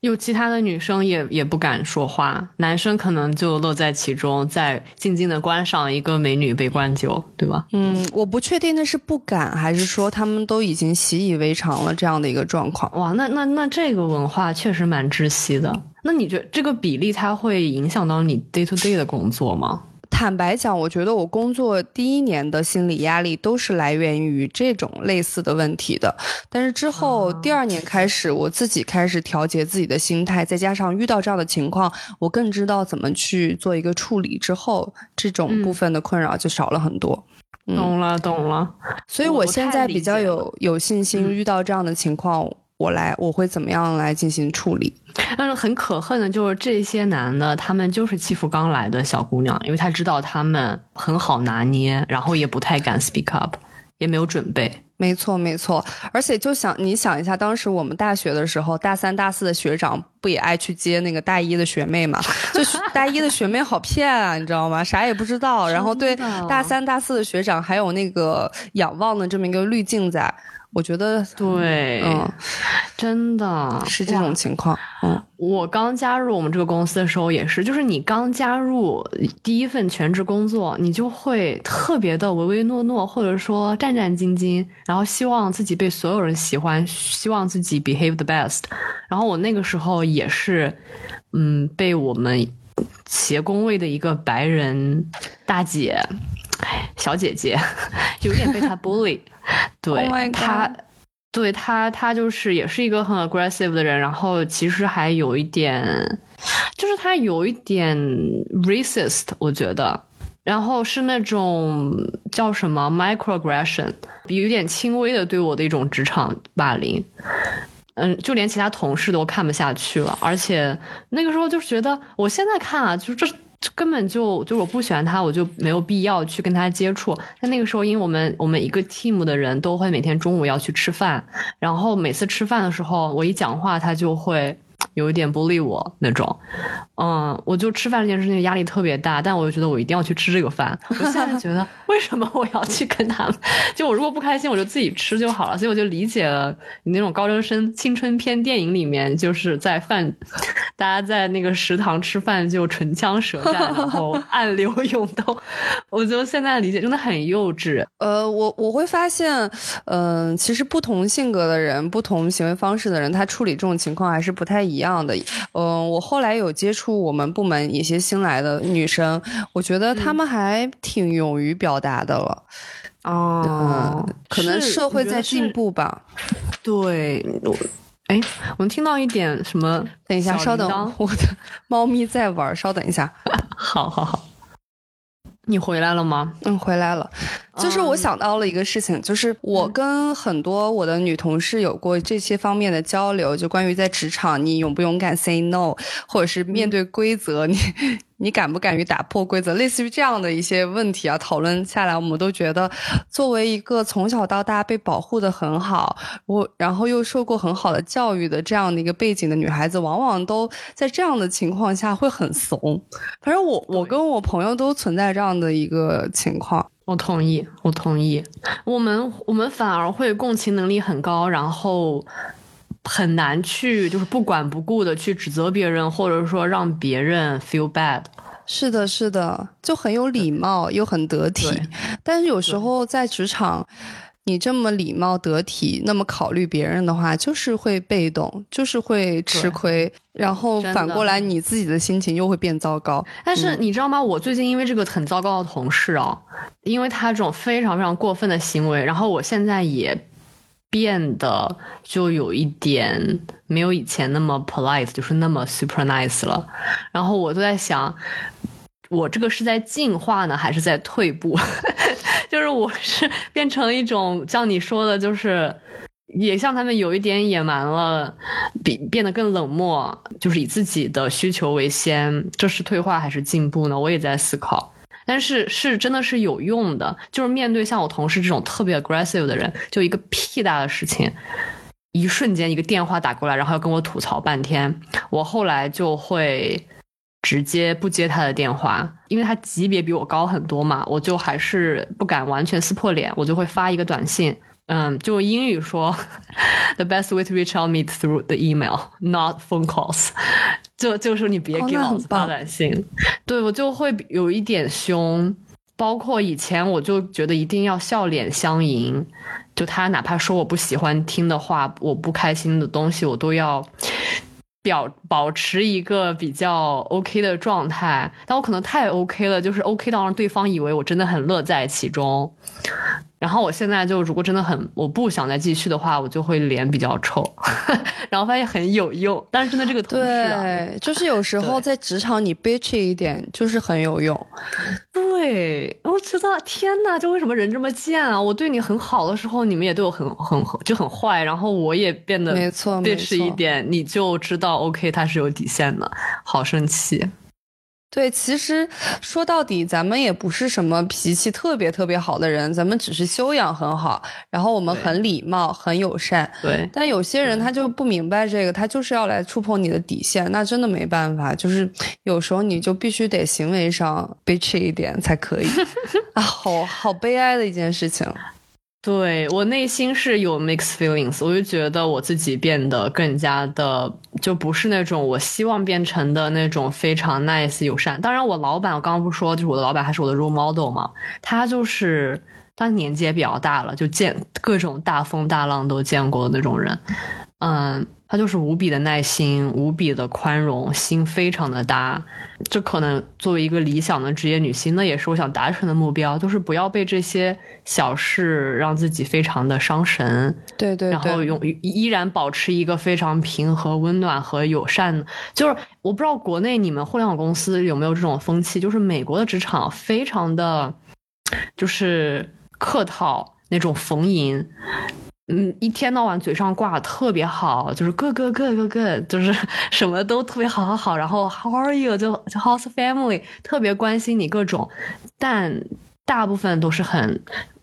有其他的女生也也不敢说话，男生可能就乐在其中，在静静的观赏一个美女被灌酒，对吧？嗯，我不确定那是不敢，还是说他们都已经习以为常了这样的一个状况。哇，那那那这个文化确实蛮窒息的。那你觉得这个比例它会影响到你 day to day 的工作吗？坦白讲，我觉得我工作第一年的心理压力都是来源于这种类似的问题的。但是之后第二年开始，我自己开始调节自己的心态，再加上遇到这样的情况，我更知道怎么去做一个处理。之后这种部分的困扰就少了很多。懂了，懂了。所以我现在比较有有信心，遇到这样的情况。我来，我会怎么样来进行处理？但是很可恨的就是这些男的，他们就是欺负刚来的小姑娘，因为他知道他们很好拿捏，然后也不太敢 speak up，也没有准备。没错，没错。而且就想你想一下，当时我们大学的时候，大三、大四的学长不也爱去接那个大一的学妹嘛？就大一的学妹好骗啊，你知道吗？啥也不知道，然后对大三、大四的学长还有那个仰望的这么一个滤镜在。我觉得对，嗯，真的是这种情况。嗯，我刚加入我们这个公司的时候也是，就是你刚加入第一份全职工作，你就会特别的唯唯诺诺，或者说战战兢兢，然后希望自己被所有人喜欢，希望自己 behave the best。然后我那个时候也是，嗯，被我们企业工位的一个白人大姐。小姐姐 (laughs) 有点被他 bully，(laughs) 对他，对他，他就是也是一个很 aggressive 的人，然后其实还有一点，就是他有一点 racist，我觉得，然后是那种叫什么 microaggression，有点轻微的对我的一种职场霸凌，嗯，就连其他同事都看不下去了，而且那个时候就觉得，我现在看啊，就这。根本就就我不喜欢他，我就没有必要去跟他接触。但那个时候，因为我们我们一个 team 的人都会每天中午要去吃饭，然后每次吃饭的时候，我一讲话，他就会。有一点不理我那种，嗯，我就吃饭这件事情压力特别大，但我就觉得我一定要去吃这个饭。(laughs) 我现在觉得为什么我要去跟他们？就我如果不开心，我就自己吃就好了。所以我就理解了你那种高中生青春片电影里面就是在饭 (laughs) 大家在那个食堂吃饭就唇枪舌战，然后暗流涌动。我觉得现在理解真的很幼稚。呃，我我会发现，嗯，其实不同性格的人、不同行为方式的人，他处理这种情况还是不太一样的。嗯，我后来有接触我们部门一些新来的女生，我觉得她们还挺勇于表达的了。哦，可能社会在进步吧。对，我。哎，我们听到一点什么？等一下，稍等，我的猫咪在玩，稍等一下。好 (laughs) 好好，你回来了吗？嗯，回来了。就是我想到了一个事情，就是我跟很多我的女同事有过这些方面的交流，就关于在职场你勇不勇敢 say no，或者是面对规则你。你敢不敢于打破规则？类似于这样的一些问题啊，讨论下来，我们都觉得，作为一个从小到大被保护的很好，我然后又受过很好的教育的这样的一个背景的女孩子，往往都在这样的情况下会很怂。反正我我跟我朋友都存在这样的一个情况。我同意，我同意。我们我们反而会共情能力很高，然后。很难去就是不管不顾的去指责别人，或者说让别人 feel bad。是的，是的，就很有礼貌又很得体。但是有时候在职场，你这么礼貌得体，那么考虑别人的话，就是会被动，就是会吃亏。然后反过来，你自己的心情又会变糟糕。但是你知道吗？我最近因为这个很糟糕的同事啊，因为他这种非常非常过分的行为，然后我现在也。变得就有一点没有以前那么 polite，就是那么 super nice 了。然后我都在想，我这个是在进化呢，还是在退步？(laughs) 就是我是变成一种像你说的，就是也像他们有一点野蛮了，比变得更冷漠，就是以自己的需求为先。这是退化还是进步呢？我也在思考。但是是真的是有用的，就是面对像我同事这种特别 aggressive 的人，就一个屁大的事情，一瞬间一个电话打过来，然后要跟我吐槽半天，我后来就会直接不接他的电话，因为他级别比我高很多嘛，我就还是不敢完全撕破脸，我就会发一个短信。嗯，就英语说，the best way to reach out me through the email, not phone calls。(laughs) 就就是你别给老子发短信。对我就会有一点凶，包括以前我就觉得一定要笑脸相迎，就他哪怕说我不喜欢听的话，我不开心的东西，我都要表保持一个比较 OK 的状态。但我可能太 OK 了，就是 OK 到让对方以为我真的很乐在其中。然后我现在就，如果真的很我不想再继续的话，我就会脸比较臭，(laughs) 然后发现很有用。但是真的这个同事，对，就是有时候在职场你 bitch 一点就是很有用。对，我知道，天呐，就为什么人这么贱啊？我对你很好的时候，你们也对我很很就很坏，然后我也变得没错 bitch 一点，你就知道 OK，他是有底线的，好生气。对，其实说到底，咱们也不是什么脾气特别特别好的人，咱们只是修养很好，然后我们很礼貌、很友善。对，但有些人他就不明白这个，他就是要来触碰你的底线，那真的没办法，就是有时候你就必须得行为上 bitch 一点才可以 (laughs) 啊，好好悲哀的一件事情。对我内心是有 mixed feelings，我就觉得我自己变得更加的就不是那种我希望变成的那种非常 nice 友善。当然，我老板我刚刚不说，就是我的老板还是我的 role model 嘛，他就是他年纪也比较大了，就见各种大风大浪都见过的那种人，嗯。他就是无比的耐心，无比的宽容，心非常的大。这可能作为一个理想的职业女性，那也是我想达成的目标，就是不要被这些小事让自己非常的伤神。对对。然后用依然保持一个非常平和、温暖和友善。就是我不知道国内你们互联网公司有没有这种风气，就是美国的职场非常的，就是客套那种逢迎。嗯，一天到晚嘴上挂特别好，就是各个各个各，就是什么都特别好，好好。然后 How are you？就就 How's family？特别关心你各种，但大部分都是很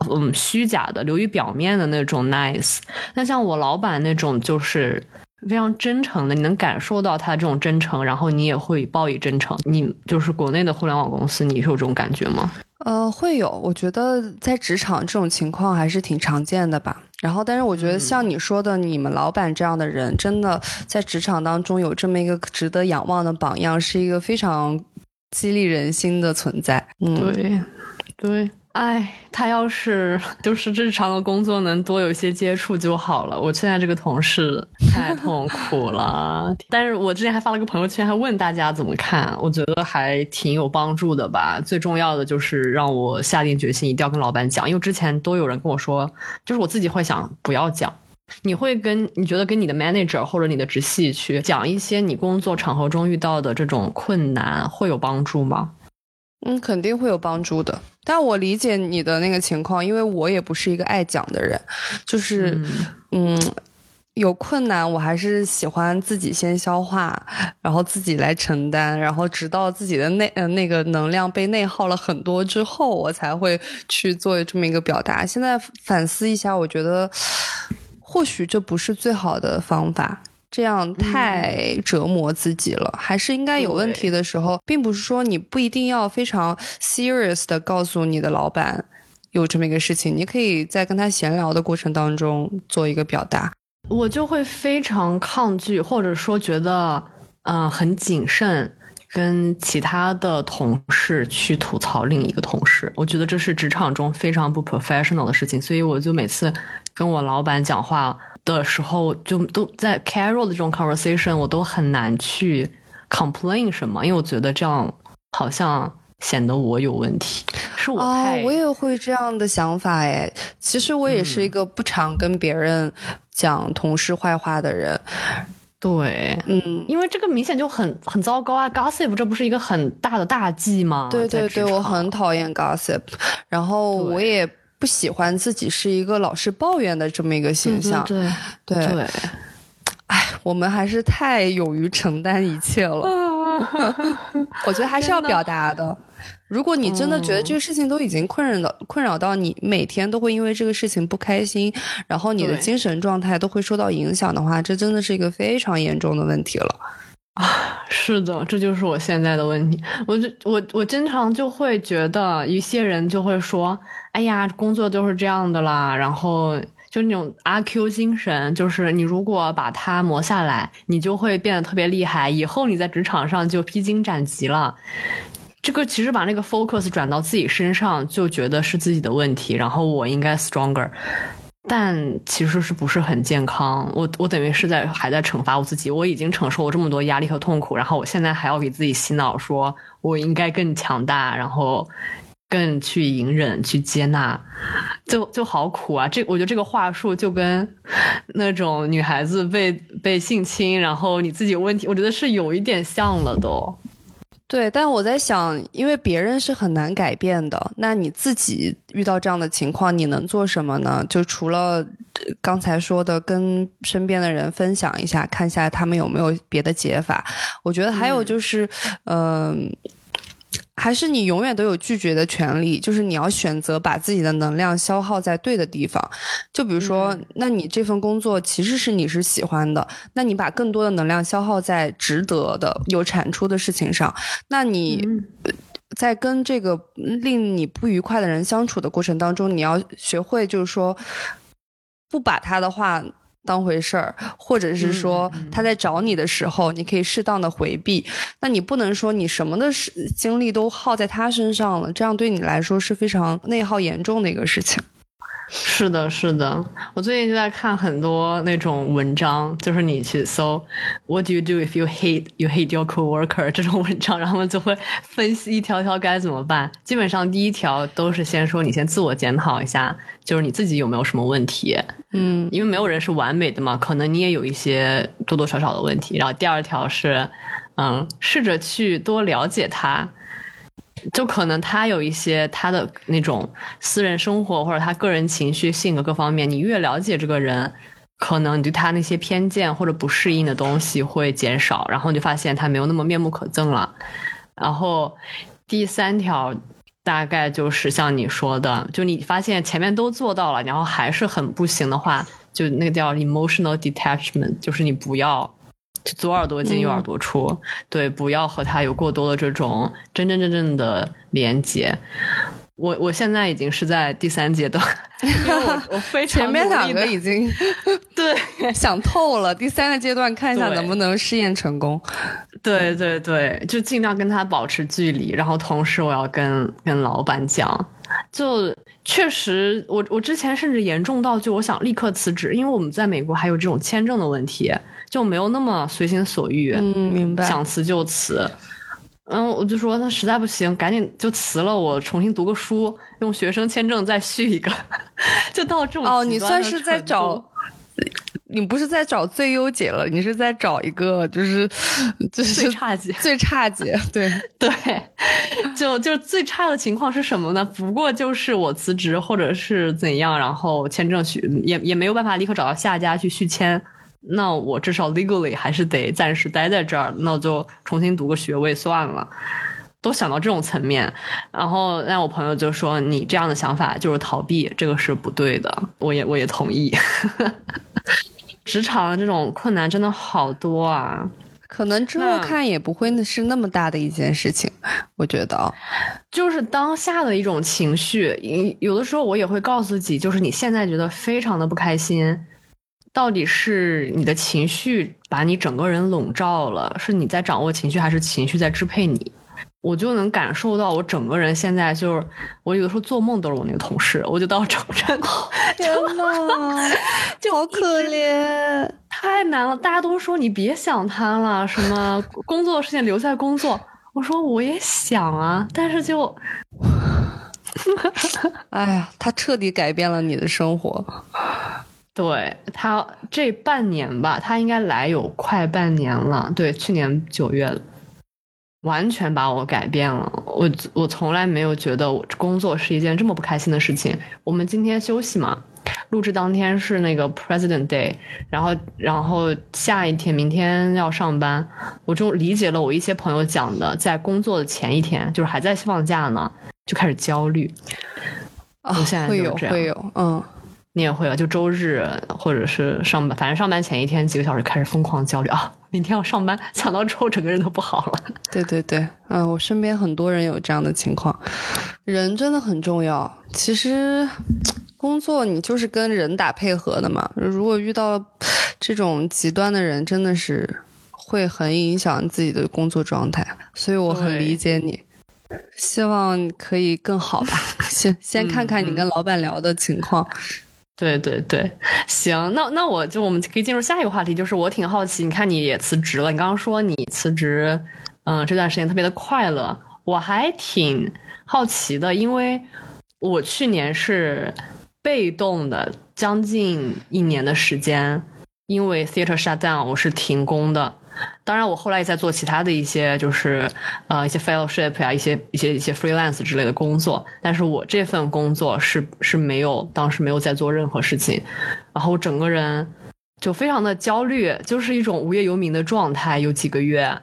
嗯虚假的，流于表面的那种 nice。那像我老板那种，就是非常真诚的，你能感受到他这种真诚，然后你也会报以真诚。你就是国内的互联网公司，你是有这种感觉吗？呃，会有，我觉得在职场这种情况还是挺常见的吧。然后，但是我觉得像你说的，你们老板这样的人，真的在职场当中有这么一个值得仰望的榜样，是一个非常激励人心的存在。嗯，对，对。哎，他要是 (laughs) 就是日常的工作能多有一些接触就好了。我现在这个同事太痛苦了。(laughs) 但是我之前还发了个朋友圈，还问大家怎么看，我觉得还挺有帮助的吧。最重要的就是让我下定决心一定要跟老板讲，因为之前都有人跟我说，就是我自己会想不要讲。你会跟你觉得跟你的 manager 或者你的直系去讲一些你工作场合中遇到的这种困难会有帮助吗？嗯，肯定会有帮助的。但我理解你的那个情况，因为我也不是一个爱讲的人，就是，嗯，有困难我还是喜欢自己先消化，然后自己来承担，然后直到自己的内呃那个能量被内耗了很多之后，我才会去做这么一个表达。现在反思一下，我觉得或许这不是最好的方法。这样太折磨自己了，还是应该有问题的时候，并不是说你不一定要非常 serious 的告诉你的老板有这么一个事情，你可以在跟他闲聊的过程当中做一个表达。我就会非常抗拒，或者说觉得嗯很谨慎，跟其他的同事去吐槽另一个同事，我觉得这是职场中非常不 professional 的事情，所以我就每次跟我老板讲话。的时候就都在 casual 的这种 conversation，我都很难去 complain 什么，因为我觉得这样好像显得我有问题，是我太……我也会这样的想法哎。其实我也是一个不常跟别人讲同事坏话的人。对，嗯，因为这个明显就很很糟糕啊，gossip 这不是一个很大的大忌吗？对对对，我很讨厌 gossip，然后我也。不喜欢自己是一个老是抱怨的这么一个形象，对对对，哎，我们还是太勇于承担一切了。(laughs) 我觉得还是要表达的。如果你真的觉得这个事情都已经困扰到困扰到你，每天都会因为这个事情不开心，然后你的精神状态都会受到影响的话，这真的是一个非常严重的问题了。啊，是的，这就是我现在的问题。我就我我经常就会觉得，一些人就会说：“哎呀，工作就是这样的啦。”然后就那种阿 Q 精神，就是你如果把它磨下来，你就会变得特别厉害，以后你在职场上就披荆斩棘了。这个其实把那个 focus 转到自己身上，就觉得是自己的问题，然后我应该 stronger。但其实是不是很健康？我我等于是在还在惩罚我自己。我已经承受了这么多压力和痛苦，然后我现在还要给自己洗脑，说我应该更强大，然后更去隐忍、去接纳，就就好苦啊！这我觉得这个话术就跟那种女孩子被被性侵，然后你自己有问题，我觉得是有一点像了都。对，但我在想，因为别人是很难改变的，那你自己遇到这样的情况，你能做什么呢？就除了刚才说的，跟身边的人分享一下，看一下他们有没有别的解法。我觉得还有就是，嗯。还是你永远都有拒绝的权利，就是你要选择把自己的能量消耗在对的地方。就比如说，那你这份工作其实是你是喜欢的，那你把更多的能量消耗在值得的、有产出的事情上。那你在跟这个令你不愉快的人相处的过程当中，你要学会就是说，不把他的话。当回事儿，或者是说他在找你的时候，你可以适当的回避。那你不能说你什么的时精力都耗在他身上了，这样对你来说是非常内耗严重的一个事情。是的，是的，我最近就在看很多那种文章，就是你去搜 "What do you do if you hate you hate your coworker" 这种文章，然后他们就会分析一条条该怎么办。基本上第一条都是先说你先自我检讨一下，就是你自己有没有什么问题，嗯，因为没有人是完美的嘛，可能你也有一些多多少少的问题。然后第二条是，嗯，试着去多了解他。就可能他有一些他的那种私人生活或者他个人情绪、性格各方面，你越了解这个人，可能你对他那些偏见或者不适应的东西会减少，然后你就发现他没有那么面目可憎了。然后第三条大概就是像你说的，就你发现前面都做到了，然后还是很不行的话，就那个叫 emotional detachment，就是你不要。左耳朵进右耳朵出，对，不要和他有过多的这种真真正正的连接。我我现在已经是在第三阶段，因为我我非常前面两个已经对 (laughs) 想透了，第三个阶段看一下能不能试验成功。对对对，就尽量跟他保持距离，然后同时我要跟跟老板讲，就确实我我之前甚至严重到就我想立刻辞职，因为我们在美国还有这种签证的问题，就没有那么随心所欲，嗯，明白，想辞就辞。嗯，我就说那实在不行，赶紧就辞了，我重新读个书，用学生签证再续一个，(laughs) 就到这种哦，你算是在找，你不是在找最优解了，你是在找一个就是就是最差解，最差解，对 (laughs) 对，就就最差的情况是什么呢？不过就是我辞职或者是怎样，然后签证续也也没有办法立刻找到下家去续签。那我至少 legally 还是得暂时待在这儿，那我就重新读个学位算了。都想到这种层面，然后那我朋友就说：“你这样的想法就是逃避，这个是不对的。”我也我也同意。(laughs) 职场的这种困难真的好多啊，可能之后看也不会是那么大的一件事情。我觉得，就是当下的一种情绪，有的时候我也会告诉自己，就是你现在觉得非常的不开心。到底是你的情绪把你整个人笼罩了，是你在掌握情绪，还是情绪在支配你？我就能感受到，我整个人现在就是，我有的时候做梦都是我那个同事，我就到整真，天呐，就 (laughs) 好可怜，太难了。大家都说你别想他了，什么工作的事情留在工作。我说我也想啊，但是就，哎呀，他彻底改变了你的生活。对他这半年吧，他应该来有快半年了。对，去年九月，完全把我改变了。我我从来没有觉得我工作是一件这么不开心的事情。我们今天休息嘛，录制当天是那个 President Day，然后然后下一天明天要上班，我就理解了我一些朋友讲的，在工作的前一天，就是还在放假呢，就开始焦虑。啊，会有会有，嗯。你也会啊，就周日或者是上班，反正上班前一天几个小时开始疯狂焦虑啊，明天要上班，想到之后整个人都不好了。对对对，嗯，我身边很多人有这样的情况，人真的很重要。其实工作你就是跟人打配合的嘛，如果遇到这种极端的人，真的是会很影响自己的工作状态，所以我很理解你。希望可以更好吧，先先看看你跟老板聊的情况。对对对，行，那那我就我们可以进入下一个话题，就是我挺好奇，你看你也辞职了，你刚刚说你辞职，嗯，这段时间特别的快乐，我还挺好奇的，因为我去年是被动的，将近一年的时间，因为 theater shut down，我是停工的。当然，我后来也在做其他的一些，就是呃一些 fellowship 呀，一些一些一些 freelance 之类的工作。但是我这份工作是是没有，当时没有在做任何事情，然后我整个人就非常的焦虑，就是一种无业游民的状态，有几个月，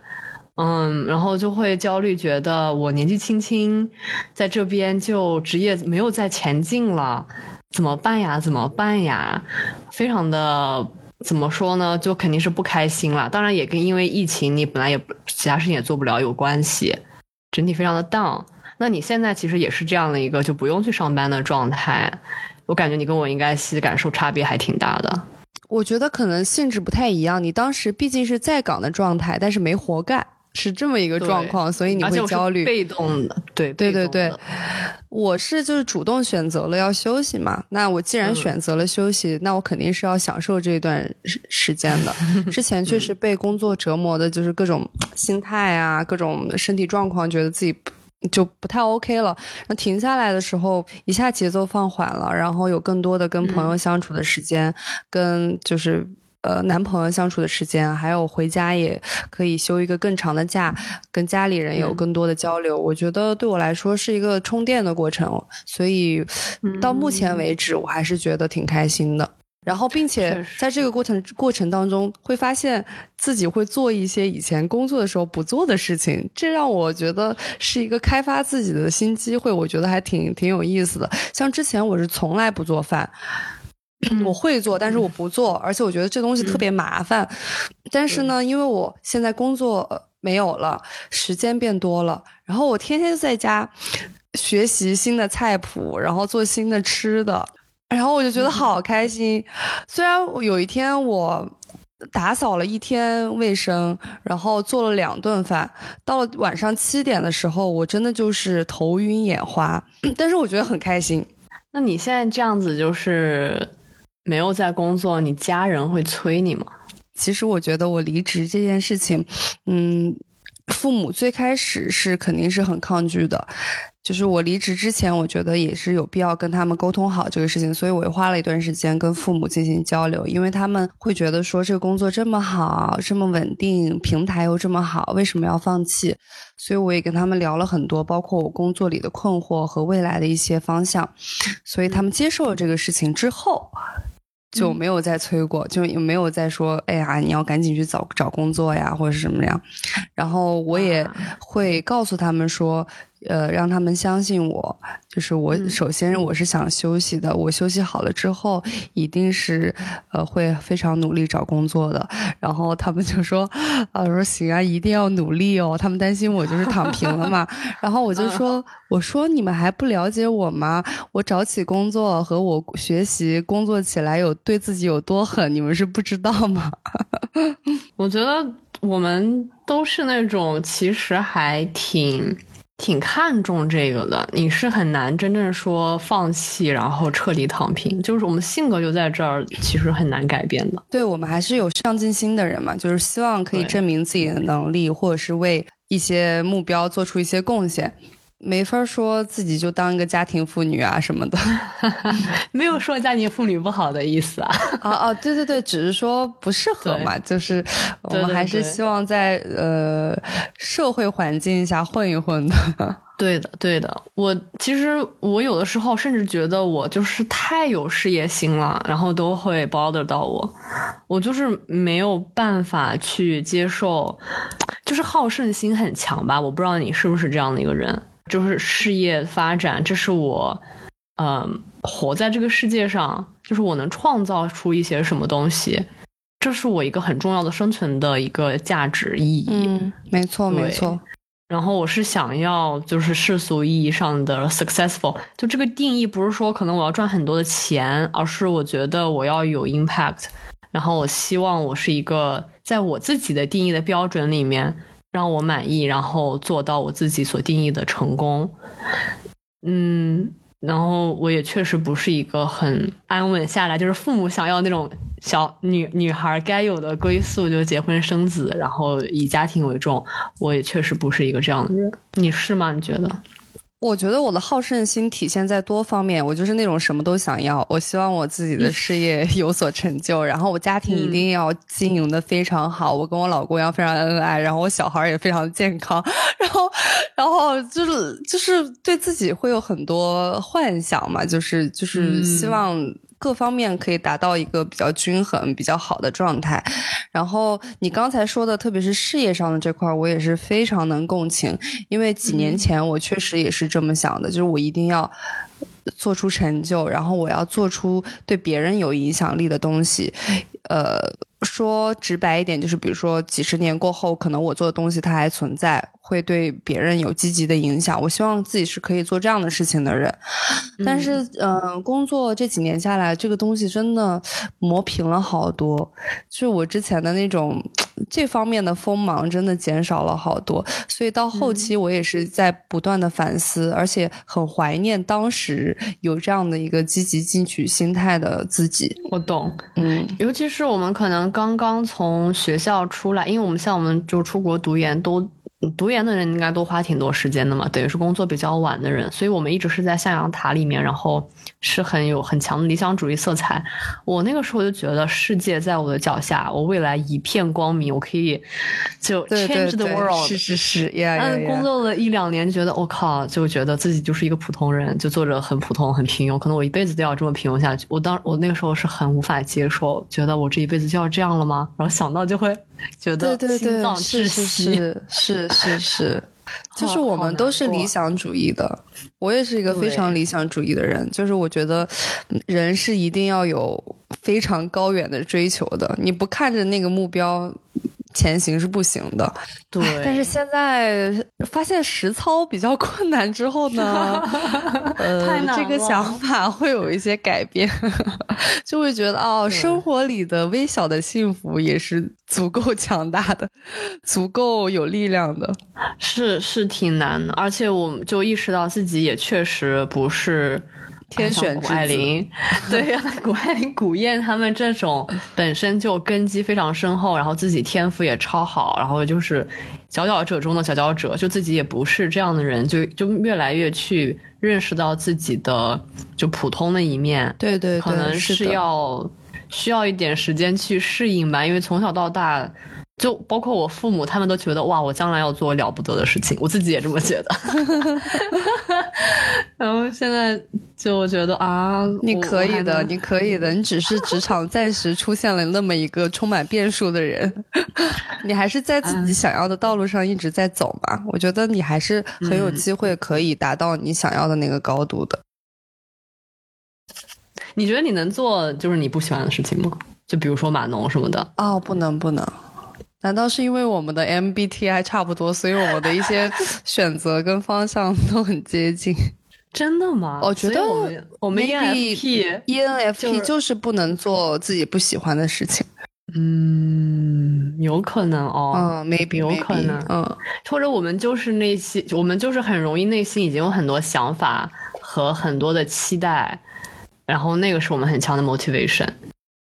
嗯，然后就会焦虑，觉得我年纪轻轻在这边就职业没有再前进了，怎么办呀？怎么办呀？非常的。怎么说呢？就肯定是不开心了。当然也跟因为疫情，你本来也其他事情也做不了有关系。整体非常的 down。那你现在其实也是这样的一个就不用去上班的状态。我感觉你跟我应该其实感受差别还挺大的。我觉得可能性质不太一样。你当时毕竟是在岗的状态，但是没活干。是这么一个状况，所以你会焦虑。被动的，对对对对，我是就是主动选择了要休息嘛。那我既然选择了休息，那我肯定是要享受这段时间的。(laughs) 之前确实被工作折磨的，就是各种心态啊，各种身体状况，觉得自己就不太 OK 了。那停下来的时候，一下节奏放缓了，然后有更多的跟朋友相处的时间，跟就是。呃，男朋友相处的时间，还有回家也可以休一个更长的假，跟家里人有更多的交流。我觉得对我来说是一个充电的过程，所以到目前为止，我还是觉得挺开心的。然后，并且在这个过程过程当中，会发现自己会做一些以前工作的时候不做的事情，这让我觉得是一个开发自己的新机会。我觉得还挺挺有意思的。像之前我是从来不做饭。(clears throat) 我会做，但是我不做，而且我觉得这东西特别麻烦。但是呢，因为我现在工作没有了，时间变多了，然后我天天在家，学习新的菜谱，然后做新的吃的，然后我就觉得好开心。虽然有一天我打扫了一天卫生，然后做了两顿饭，到了晚上七点的时候，我真的就是头晕眼花，(clears throat) 但是我觉得很开心。那你现在这样子就是没有在工作，你家人会催你吗？其实我觉得我离职这件事情，嗯，父母最开始是肯定是很抗拒的。就是我离职之前，我觉得也是有必要跟他们沟通好这个事情，所以我花了一段时间跟父母进行交流，因为他们会觉得说这个工作这么好，这么稳定，平台又这么好，为什么要放弃？所以我也跟他们聊了很多，包括我工作里的困惑和未来的一些方向，所以他们接受了这个事情之后。就没有再催过，就也没有再说，哎呀，你要赶紧去找找工作呀，或者是什么样。然后我也会告诉他们说。呃，让他们相信我，就是我首先我是想休息的，我休息好了之后，一定是呃会非常努力找工作的。然后他们就说，啊说行啊，一定要努力哦。他们担心我就是躺平了嘛。(laughs) 然后我就说，我说你们还不了解我吗？我找起工作和我学习工作起来有对自己有多狠，你们是不知道吗？(laughs) 我觉得我们都是那种其实还挺。挺看重这个的，你是很难真正说放弃，然后彻底躺平。就是我们性格就在这儿，其实很难改变的。对我们还是有上进心的人嘛，就是希望可以证明自己的能力，或者是为一些目标做出一些贡献。没法说自己就当一个家庭妇女啊什么的，(laughs) 没有说家庭妇女不好的意思啊。(laughs) 啊啊，对对对，只是说不适合嘛，就是我们还是希望在呃社会环境下混一混的。(laughs) 对的，对的。我其实我有的时候甚至觉得我就是太有事业心了，然后都会 bother 到我。我就是没有办法去接受，就是好胜心很强吧。我不知道你是不是这样的一个人。就是事业发展，这是我，嗯，活在这个世界上，就是我能创造出一些什么东西，这是我一个很重要的生存的一个价值意义。嗯，没错，没错。然后我是想要，就是世俗意义上的 successful，就这个定义不是说可能我要赚很多的钱，而是我觉得我要有 impact。然后我希望我是一个在我自己的定义的标准里面。让我满意，然后做到我自己所定义的成功。嗯，然后我也确实不是一个很安稳下来，就是父母想要那种小女女孩该有的归宿，就结婚生子，然后以家庭为重。我也确实不是一个这样的人，你是吗？你觉得？我觉得我的好胜心体现在多方面，我就是那种什么都想要。我希望我自己的事业有所成就，然后我家庭一定要经营的非常好，我跟我老公要非常恩爱，然后我小孩也非常健康，(laughs) 然后，然后就是就是对自己会有很多幻想嘛，就是就是希望。各方面可以达到一个比较均衡、比较好的状态。然后你刚才说的，特别是事业上的这块，我也是非常能共情，因为几年前我确实也是这么想的，就是我一定要做出成就，然后我要做出对别人有影响力的东西。呃，说直白一点，就是比如说几十年过后，可能我做的东西它还存在。会对别人有积极的影响，我希望自己是可以做这样的事情的人。但是，嗯，工作这几年下来，这个东西真的磨平了好多，就是我之前的那种这方面的锋芒真的减少了好多。所以到后期，我也是在不断的反思，而且很怀念当时有这样的一个积极进取心态的自己。我懂，嗯，尤其是我们可能刚刚从学校出来，因为我们像我们就出国读研都。读研的人应该都花挺多时间的嘛，等于是工作比较晚的人，所以我们一直是在象牙塔里面，然后是很有很强的理想主义色彩。我那个时候就觉得世界在我的脚下，我未来一片光明，我可以就 change the world。是是是，，yeah 工作了一两年，觉得我靠，就觉得自己就是一个普通人，就做着很普通、很平庸，可能我一辈子都要这么平庸下去。我当我那个时候是很无法接受，觉得我这一辈子就要这样了吗？然后想到就会。觉得心脏窒息，是是是，(laughs) 就是我们都是理想主义的。我也是一个非常理想主义的人，就是我觉得人是一定要有非常高远的追求的。你不看着那个目标，前行是不行的。对，但是现在发现实操比较困难之后呢，(laughs) 呃，这个想法会有一些改变，(laughs) 就会觉得哦，生活里的微小的幸福也是足够强大的，足够有力量的。是是挺难的，而且我就意识到自己也确实不是。天选谷爱凌，(laughs) 对呀，谷爱凌、古燕他们这种本身就根基非常深厚，然后自己天赋也超好，然后就是佼佼者中的佼佼者，就自己也不是这样的人，就就越来越去认识到自己的就普通的一面。对对，可能是要需要一点时间去适应吧，因为从小到大。就包括我父母，他们都觉得哇，我将来要做了不得的事情，我自己也这么觉得。(laughs) 然后现在就觉得啊，你可以的，你可以的，你只是职场暂时出现了那么一个充满变数的人，你还是在自己想要的道路上一直在走嘛。我觉得你还是很有机会可以达到你想要的那个高度的。你觉得你能做就是你不喜欢的事情吗？就比如说码农什么的？哦，不能，不能。难道是因为我们的 MBTI 差不多，所以我们的一些 (laughs) 选择跟方向都很接近？真的吗？我觉得我们 ENFP ENFP 就是不能做自己不喜欢的事情。嗯，有可能哦。嗯，maybe 有可能。嗯，或者我们就是内心，我们就是很容易内心已经有很多想法和很多的期待，然后那个是我们很强的 motivation。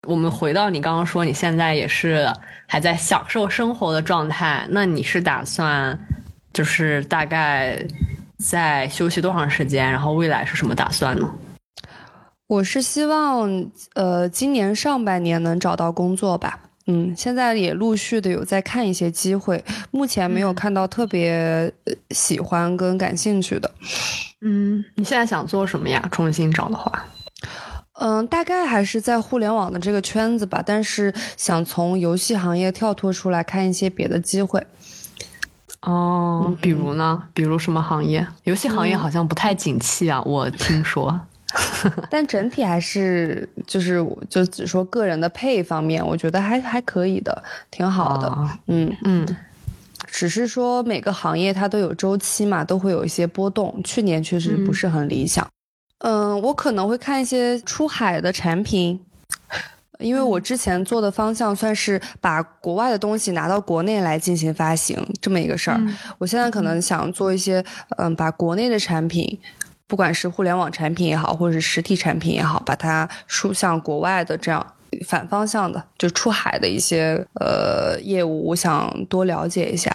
我们回到你刚刚说，你现在也是还在享受生活的状态，那你是打算就是大概在休息多长时间？然后未来是什么打算呢？我是希望呃今年上半年能找到工作吧。嗯，现在也陆续的有在看一些机会，目前没有看到特别喜欢跟感兴趣的。嗯，你现在想做什么呀？重新找的话。嗯，大概还是在互联网的这个圈子吧，但是想从游戏行业跳脱出来看一些别的机会。哦，比如呢？比如什么行业？游戏行业好像不太景气啊，我听说。(laughs) 但整体还是就是就只说个人的配方面，我觉得还还可以的，挺好的。嗯嗯，只是说每个行业它都有周期嘛，都会有一些波动。去年确实不是很理想。嗯，我可能会看一些出海的产品，因为我之前做的方向算是把国外的东西拿到国内来进行发行这么一个事儿。我现在可能想做一些，嗯，把国内的产品，不管是互联网产品也好，或者是实体产品也好，把它输向国外的这样反方向的，就出海的一些呃业务，我想多了解一下。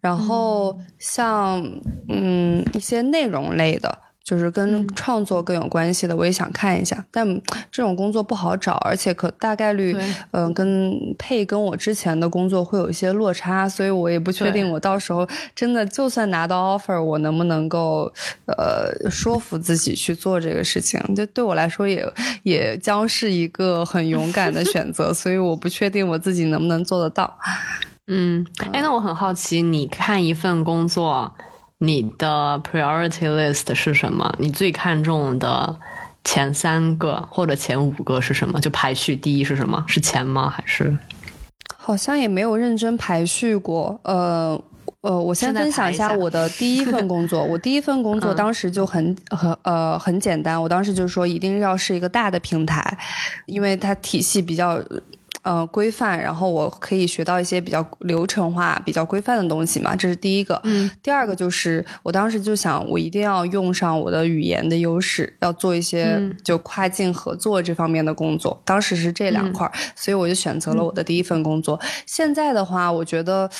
然后像嗯一些内容类的。就是跟创作更有关系的，我也想看一下，但这种工作不好找，而且可大概率，嗯，跟配跟我之前的工作会有一些落差，所以我也不确定我到时候真的就算拿到 offer，我能不能够，呃，说服自己去做这个事情，就对我来说也也将是一个很勇敢的选择，所以我不确定我自己能不能做得到。嗯，哎，那我很好奇，你看一份工作。你的 priority list 是什么？你最看重的前三个或者前五个是什么？就排序第一是什么？是钱吗？还是？好像也没有认真排序过。呃呃，我先分享一下我的第一份工作。(laughs) 我第一份工作当时就很很呃很简单，我当时就说一定要是一个大的平台，因为它体系比较。呃，规范，然后我可以学到一些比较流程化、比较规范的东西嘛，这是第一个。嗯，第二个就是我当时就想，我一定要用上我的语言的优势，要做一些就跨境合作这方面的工作。当时是这两块，所以我就选择了我的第一份工作。现在的话，我觉得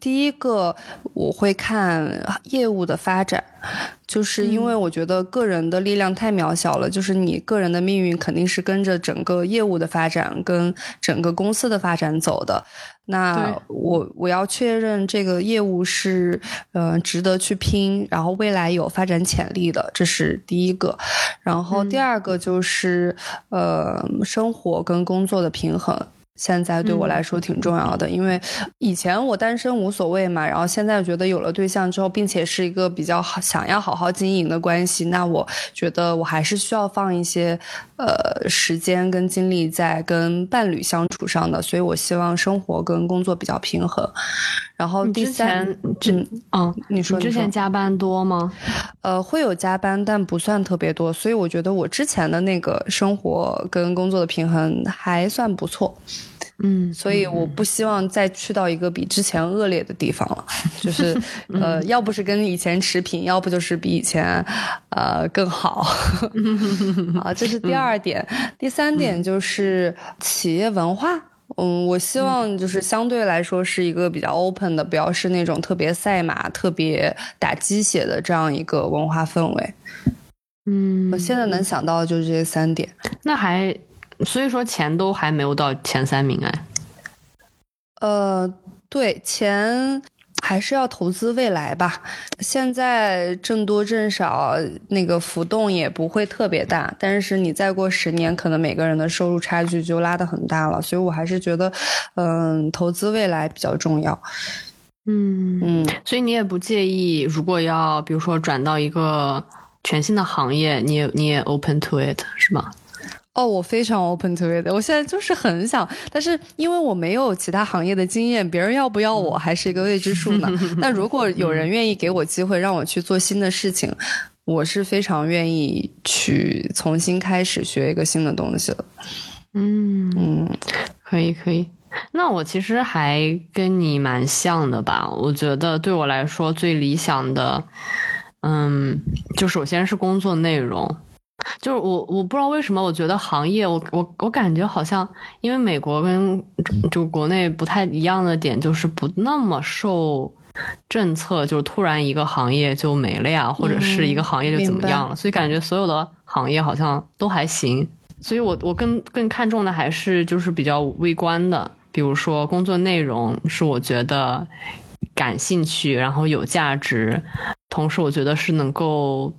第一个我会看业务的发展。就是因为我觉得个人的力量太渺小了，就是你个人的命运肯定是跟着整个业务的发展跟整个公司的发展走的。那我我要确认这个业务是嗯值得去拼，然后未来有发展潜力的，这是第一个。然后第二个就是呃生活跟工作的平衡。现在对我来说挺重要的，因为以前我单身无所谓嘛，然后现在觉得有了对象之后，并且是一个比较好想要好好经营的关系，那我觉得我还是需要放一些呃时间跟精力在跟伴侣相处上的，所以我希望生活跟工作比较平衡。然后第三，嗯，嗯，你说之前加班多吗？呃，会有加班，但不算特别多，所以我觉得我之前的那个生活跟工作的平衡还算不错。嗯，所以我不希望再去到一个比之前恶劣的地方了，(laughs) 就是呃，要不是跟以前持平，要不就是比以前呃更好。(laughs) 啊，这是第二点。第三点就是企业文化。嗯，我希望就是相对来说是一个比较 open 的，不要是那种特别赛马、特别打鸡血的这样一个文化氛围。嗯，我现在能想到的就是这三点。那还。所以说钱都还没有到前三名哎，呃，对，钱还是要投资未来吧。现在挣多挣少，那个浮动也不会特别大，但是你再过十年，可能每个人的收入差距就拉得很大了。所以我还是觉得，嗯，投资未来比较重要。嗯嗯，所以你也不介意，如果要比如说转到一个全新的行业，你也你也 open to it 是吗？哦，我非常 open to it。我现在就是很想，但是因为我没有其他行业的经验，别人要不要我还是一个未知数呢。(laughs) 那如果有人愿意给我机会，让我去做新的事情，我是非常愿意去重新开始学一个新的东西的。嗯嗯，可以可以。那我其实还跟你蛮像的吧？我觉得对我来说最理想的，嗯，就首先是工作内容。就是我，我不知道为什么，我觉得行业，我我我感觉好像，因为美国跟就国内不太一样的点，就是不那么受政策，就是突然一个行业就没了呀，或者是一个行业就怎么样了，所以感觉所有的行业好像都还行。所以我我更更看重的还是就是比较微观的，比如说工作内容是我觉得感兴趣，然后有价值，同时我觉得是能够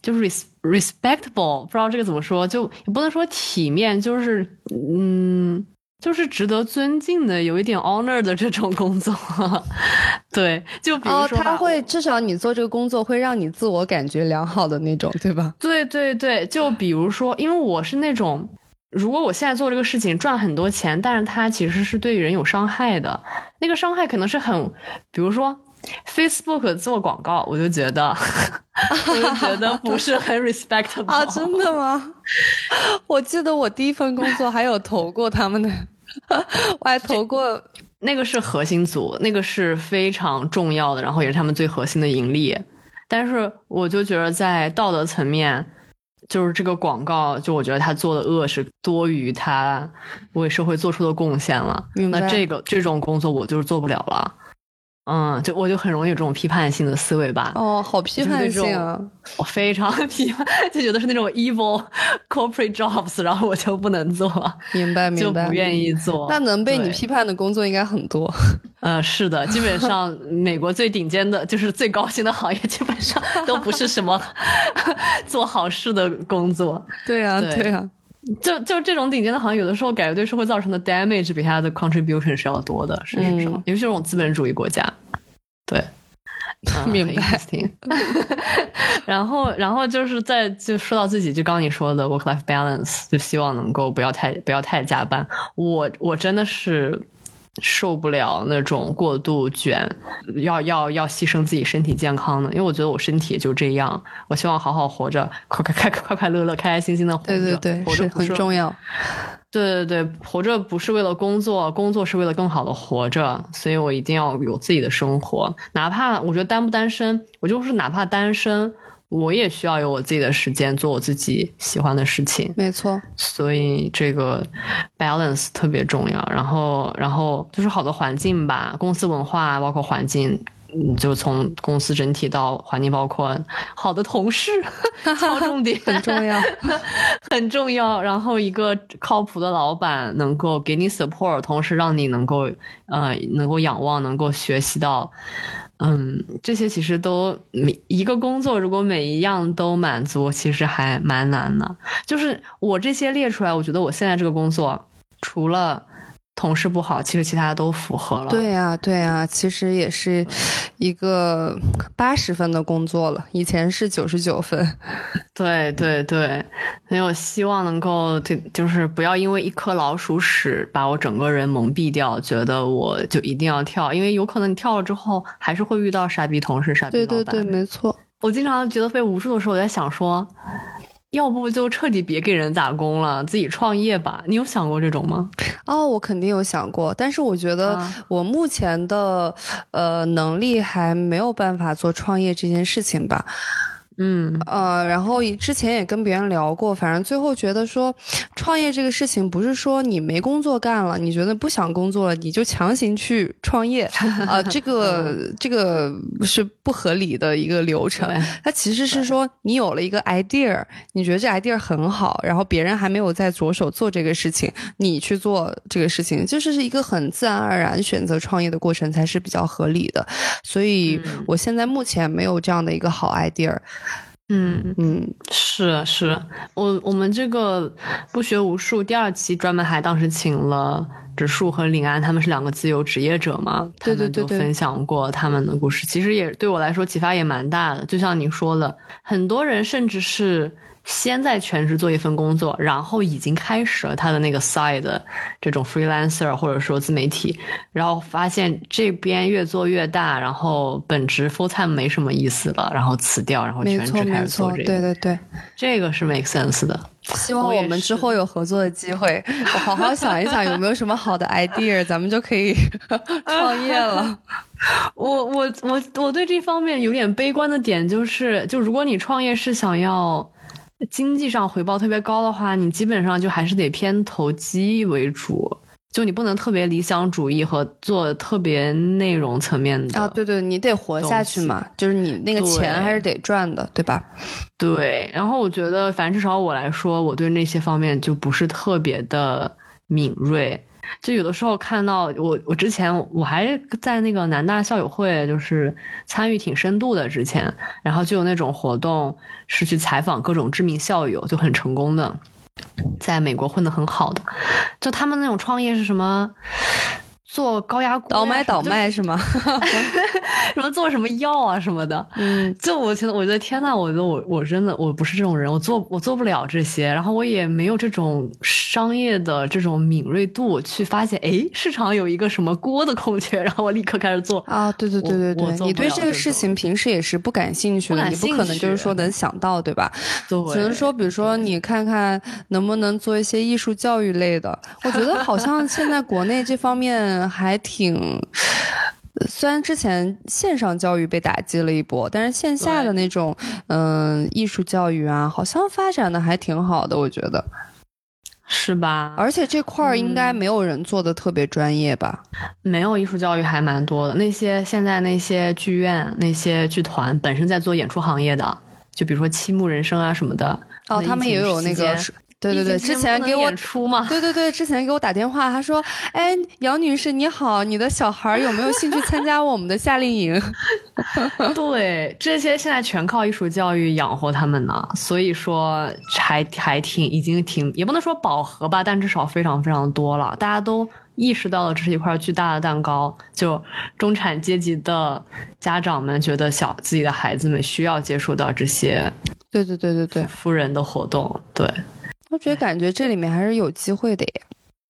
就是。respectable，不知道这个怎么说，就也不能说体面，就是嗯，就是值得尊敬的，有一点 honor 的这种工作。(laughs) 对，就比如说，他会至少你做这个工作会让你自我感觉良好的那种，对吧？对对对，就比如说，因为我是那种，如果我现在做这个事情赚很多钱，但是它其实是对人有伤害的，那个伤害可能是很，比如说。Facebook 做广告，我就觉得，(laughs) 我就觉得不是很 (laughs) respectable 啊！真的吗？(laughs) 我记得我第一份工作还有投过他们的，我还投过那个是核心组，那个是非常重要的，然后也是他们最核心的盈利。但是我就觉得在道德层面，就是这个广告，就我觉得他做的恶是多于他为社会做出的贡献了。那这个这种工作我就是做不了了。嗯，就我就很容易有这种批判性的思维吧。哦，好批判性啊！我非常批判，就觉得是那种 evil corporate jobs，然后我就不能做。明白，明白，就不愿意做。那能被你批判的工作应该很多。(laughs) 呃，是的，基本上美国最顶尖的，就是最高薪的行业，基本上都不是什么 (laughs) 做好事的工作。对啊，对啊。就就这种顶尖的行业，有的时候感觉对社会造成的 damage 比它的 contribution 是要多的，事实上，尤其是这种资本主义国家。对，(laughs) 明白。(laughs) 然后，然后就是在就说到自己，就刚你说的 work life balance，就希望能够不要太不要太加班。我我真的是。受不了那种过度卷，要要要牺牲自己身体健康的，因为我觉得我身体也就这样。我希望好好活着，快快快快快乐乐、开开心心的活着。对对对，是很重要。对对对，活着不是为了工作，工作是为了更好的活着。所以我一定要有自己的生活，哪怕我觉得单不单身，我就是哪怕单身。我也需要有我自己的时间做我自己喜欢的事情，没错。所以这个 balance 特别重要。然后，然后就是好的环境吧，公司文化包括环境，就从公司整体到环境，包括好的同事，(laughs) 敲重点，很重要，很重要。然后一个靠谱的老板能够给你 support，同时让你能够呃能够仰望，能够学习到。嗯，这些其实都每一个工作，如果每一样都满足，其实还蛮难的。就是我这些列出来，我觉得我现在这个工作，除了同事不好，其实其他的都符合了。对呀，对呀，其实也是一个八十分的工作了，以前是九十九分。(laughs) 对对对，所以我希望能够，对，就是不要因为一颗老鼠屎把我整个人蒙蔽掉，觉得我就一定要跳，因为有可能你跳了之后还是会遇到傻逼同事、傻逼老板。对对对，没错。我经常觉得被无数的时候，我在想说。要不就彻底别给人打工了，自己创业吧。你有想过这种吗？哦，我肯定有想过，但是我觉得我目前的呃能力还没有办法做创业这件事情吧。嗯呃，然后之前也跟别人聊过，反正最后觉得说，创业这个事情不是说你没工作干了，你觉得不想工作了，你就强行去创业 (laughs) 啊，这个这个是不合理的一个流程。它其实是说你有了一个 idea，你觉得这 idea 很好，然后别人还没有在着手做这个事情，你去做这个事情，就是一个很自然而然选择创业的过程才是比较合理的。所以我现在目前没有这样的一个好 idea。嗯。嗯，是是，我我们这个不学无术第二期专门还当时请了植树和林安，他们是两个自由职业者嘛，对对对。分享过他们的故事，其实也对我来说启发也蛮大的，就像你说的，很多人甚至是。先在全职做一份工作，然后已经开始了他的那个 side 这种 freelancer 或者说自媒体，然后发现这边越做越大，然后本职 full time 没什么意思了，然后辞掉，然后全职开始做这个。对对对，这个是 make sense 的。希望我们之后有合作的机会，我好好想一想有没有什么好的 idea，咱们就可以创业了。(laughs) 我我我我对这方面有点悲观的点就是，就如果你创业是想要。经济上回报特别高的话，你基本上就还是得偏投机为主，就你不能特别理想主义和做特别内容层面的啊。对对，你得活下去嘛，就是你那个钱还是得赚的，对吧？对。然后我觉得，反正至少我来说，我对那些方面就不是特别的敏锐。就有的时候看到我，我之前我还在那个南大校友会，就是参与挺深度的。之前，然后就有那种活动，是去采访各种知名校友，就很成功的，在美国混得很好的。就他们那种创业是什么？做高压倒卖倒卖是吗？(laughs) (laughs) 什么做什么药啊什么的？嗯，就我觉得，我觉得天呐，我觉得我我真的我不是这种人，我做我做不了这些，然后我也没有这种商业的这种敏锐度去发现，哎，市场有一个什么锅的空缺，然后我立刻开始做啊！对对对对对，你对这个事情平时也是不感兴趣的，你不可能就是说能想到对吧？只能说，比如说你看看能不能做一些艺术教育类的，我觉得好像现在国内这方面。还挺，虽然之前线上教育被打击了一波，但是线下的那种，嗯，艺术教育啊，好像发展的还挺好的，我觉得，是吧？而且这块儿应该没有人做的特别专业吧？没有艺术教育还蛮多的，那些现在那些剧院、那些剧团本身在做演出行业的，就比如说七木人生啊什么的，哦，他们也有那个。对对对，之前给我出嘛？对对对，之前给我打电话，他说：“哎，杨女士你好，你的小孩有没有兴趣参加我们的夏令营？” (laughs) 对，这些现在全靠艺术教育养活他们呢，所以说还还挺已经挺也不能说饱和吧，但至少非常非常多了。大家都意识到了这是一块巨大的蛋糕，就中产阶级的家长们觉得小自己的孩子们需要接触到这些，对对对对对，富人的活动，对。我觉得感觉这里面还是有机会的耶。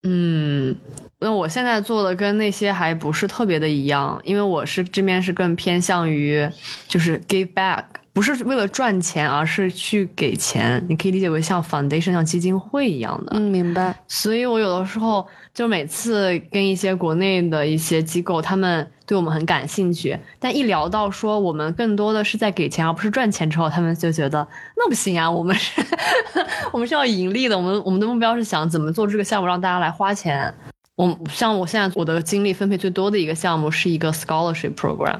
嗯，那我现在做的跟那些还不是特别的一样，因为我是这边是更偏向于就是 give back，不是为了赚钱，而是去给钱。你可以理解为像 foundation 像基金会一样的。嗯，明白。所以我有的时候。就每次跟一些国内的一些机构，他们对我们很感兴趣，但一聊到说我们更多的是在给钱而不是赚钱之后，他们就觉得那不行啊，我们是，(laughs) 我们是要盈利的，我们我们的目标是想怎么做这个项目让大家来花钱。我像我现在我的精力分配最多的一个项目是一个 scholarship program。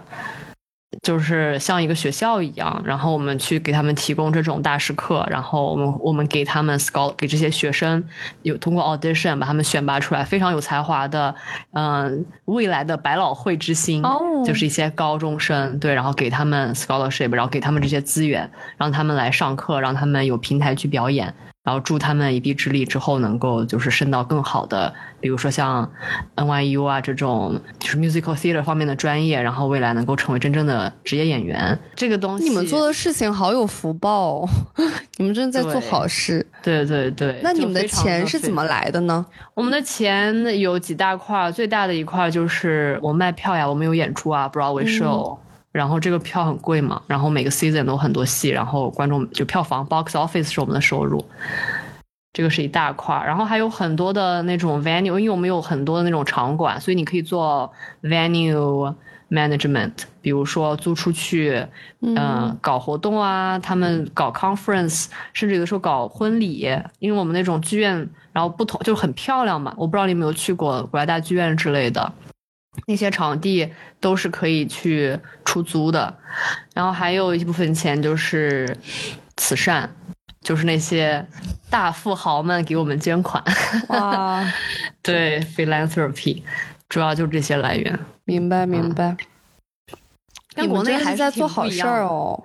就是像一个学校一样，然后我们去给他们提供这种大师课，然后我们我们给他们 scholar 给这些学生有通过 audition 把他们选拔出来非常有才华的，嗯，未来的百老汇之星，就是一些高中生，对，然后给他们 scholarship，然后给他们这些资源，让他们来上课，让他们有平台去表演。然后助他们一臂之力之后，能够就是升到更好的，比如说像 NYU 啊这种就是 musical theater 方面的专业，然后未来能够成为真正的职业演员。这个东西，你们做的事情好有福报，哦，(laughs) 你们真的在做好事。对对对。那你们的钱是怎么来的呢？我们的钱有几大块，最大的一块就是我卖票呀，我们有演出啊，Broadway show。然后这个票很贵嘛，然后每个 season 都很多戏，然后观众就票房 box office 是我们的收入，这个是一大块儿。然后还有很多的那种 venue，因为我们有很多的那种场馆，所以你可以做 venue management，比如说租出去，嗯，搞活动啊，他们搞 conference，甚至有的时候搞婚礼，因为我们那种剧院，然后不同就很漂亮嘛。我不知道你有没有去过国家大剧院之类的。那些场地都是可以去出租的，然后还有一部分钱就是慈善，就是那些大富豪们给我们捐款。哇，对，philanthropy，主要就是这些来源。明白，明白。但国内还是在做好事儿哦。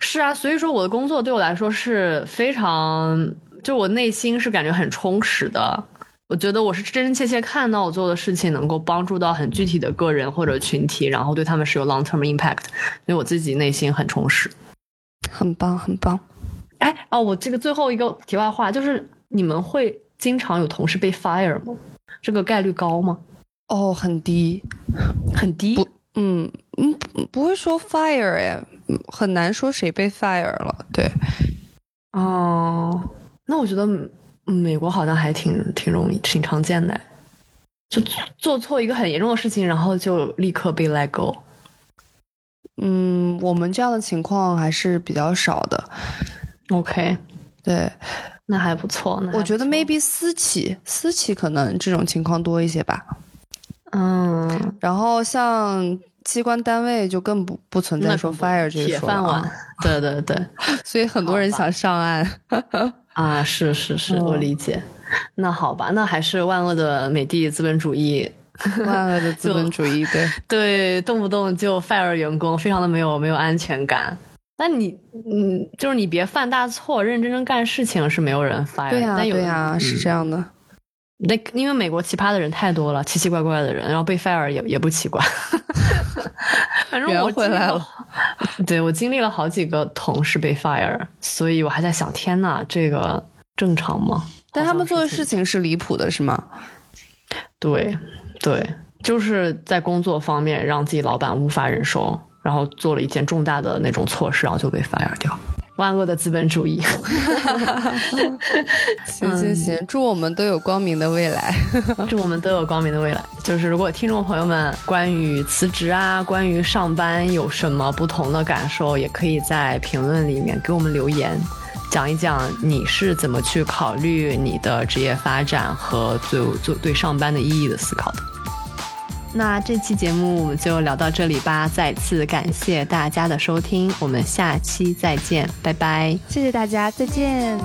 是啊，所以说我的工作对我来说是非常，就我内心是感觉很充实的。我觉得我是真真切切看到我做的事情能够帮助到很具体的个人或者群体，然后对他们是有 long term impact，所以我自己内心很充实，很棒很棒。哎哦，我这个最后一个题外话就是，你们会经常有同事被 fire 吗？这个概率高吗？哦，很低，很低。不，嗯嗯，不会说 fire 哎，很难说谁被 fire 了。对，哦，那我觉得。美国好像还挺挺容易、挺常见的，就做错一个很严重的事情，然后就立刻被 let go。嗯，我们这样的情况还是比较少的。OK，对，那还不错。我觉得 maybe 私企，私企可能这种情况多一些吧。嗯，然后像机关单位就更不不存在说 fire 这铁饭碗。对对对，(laughs) 所以很多人想上岸。啊，是是是，我理解。那好吧，那还是万恶的美帝资本主义，万恶的资本主义，(laughs) 对对，动不动就 fire 员工，非常的没有没有安全感。那你，嗯，就是你别犯大错，认认真真干事情，是没有人 fire。对呀，对呀，是这样的。那因为美国奇葩的人太多了，奇奇怪怪的人，然后被 fire 也也不奇怪。(laughs) 反正我回来了，对我经历了好几个同事被 fire，所以我还在想，天呐，这个正常吗？但他们做的事情是离谱的，是吗？对，对，就是在工作方面让自己老板无法忍受，然后做了一件重大的那种错事，然后就被 fire 掉。万恶的资本主义。(laughs) 行行行，祝我们都有光明的未来，(laughs) (laughs) 祝我们都有光明的未来。就是如果听众朋友们关于辞职啊，关于上班有什么不同的感受，也可以在评论里面给我们留言，讲一讲你是怎么去考虑你的职业发展和对对对上班的意义的思考的。那这期节目我们就聊到这里吧再次感谢大家的收听我们下期再见拜拜。谢谢大家再见。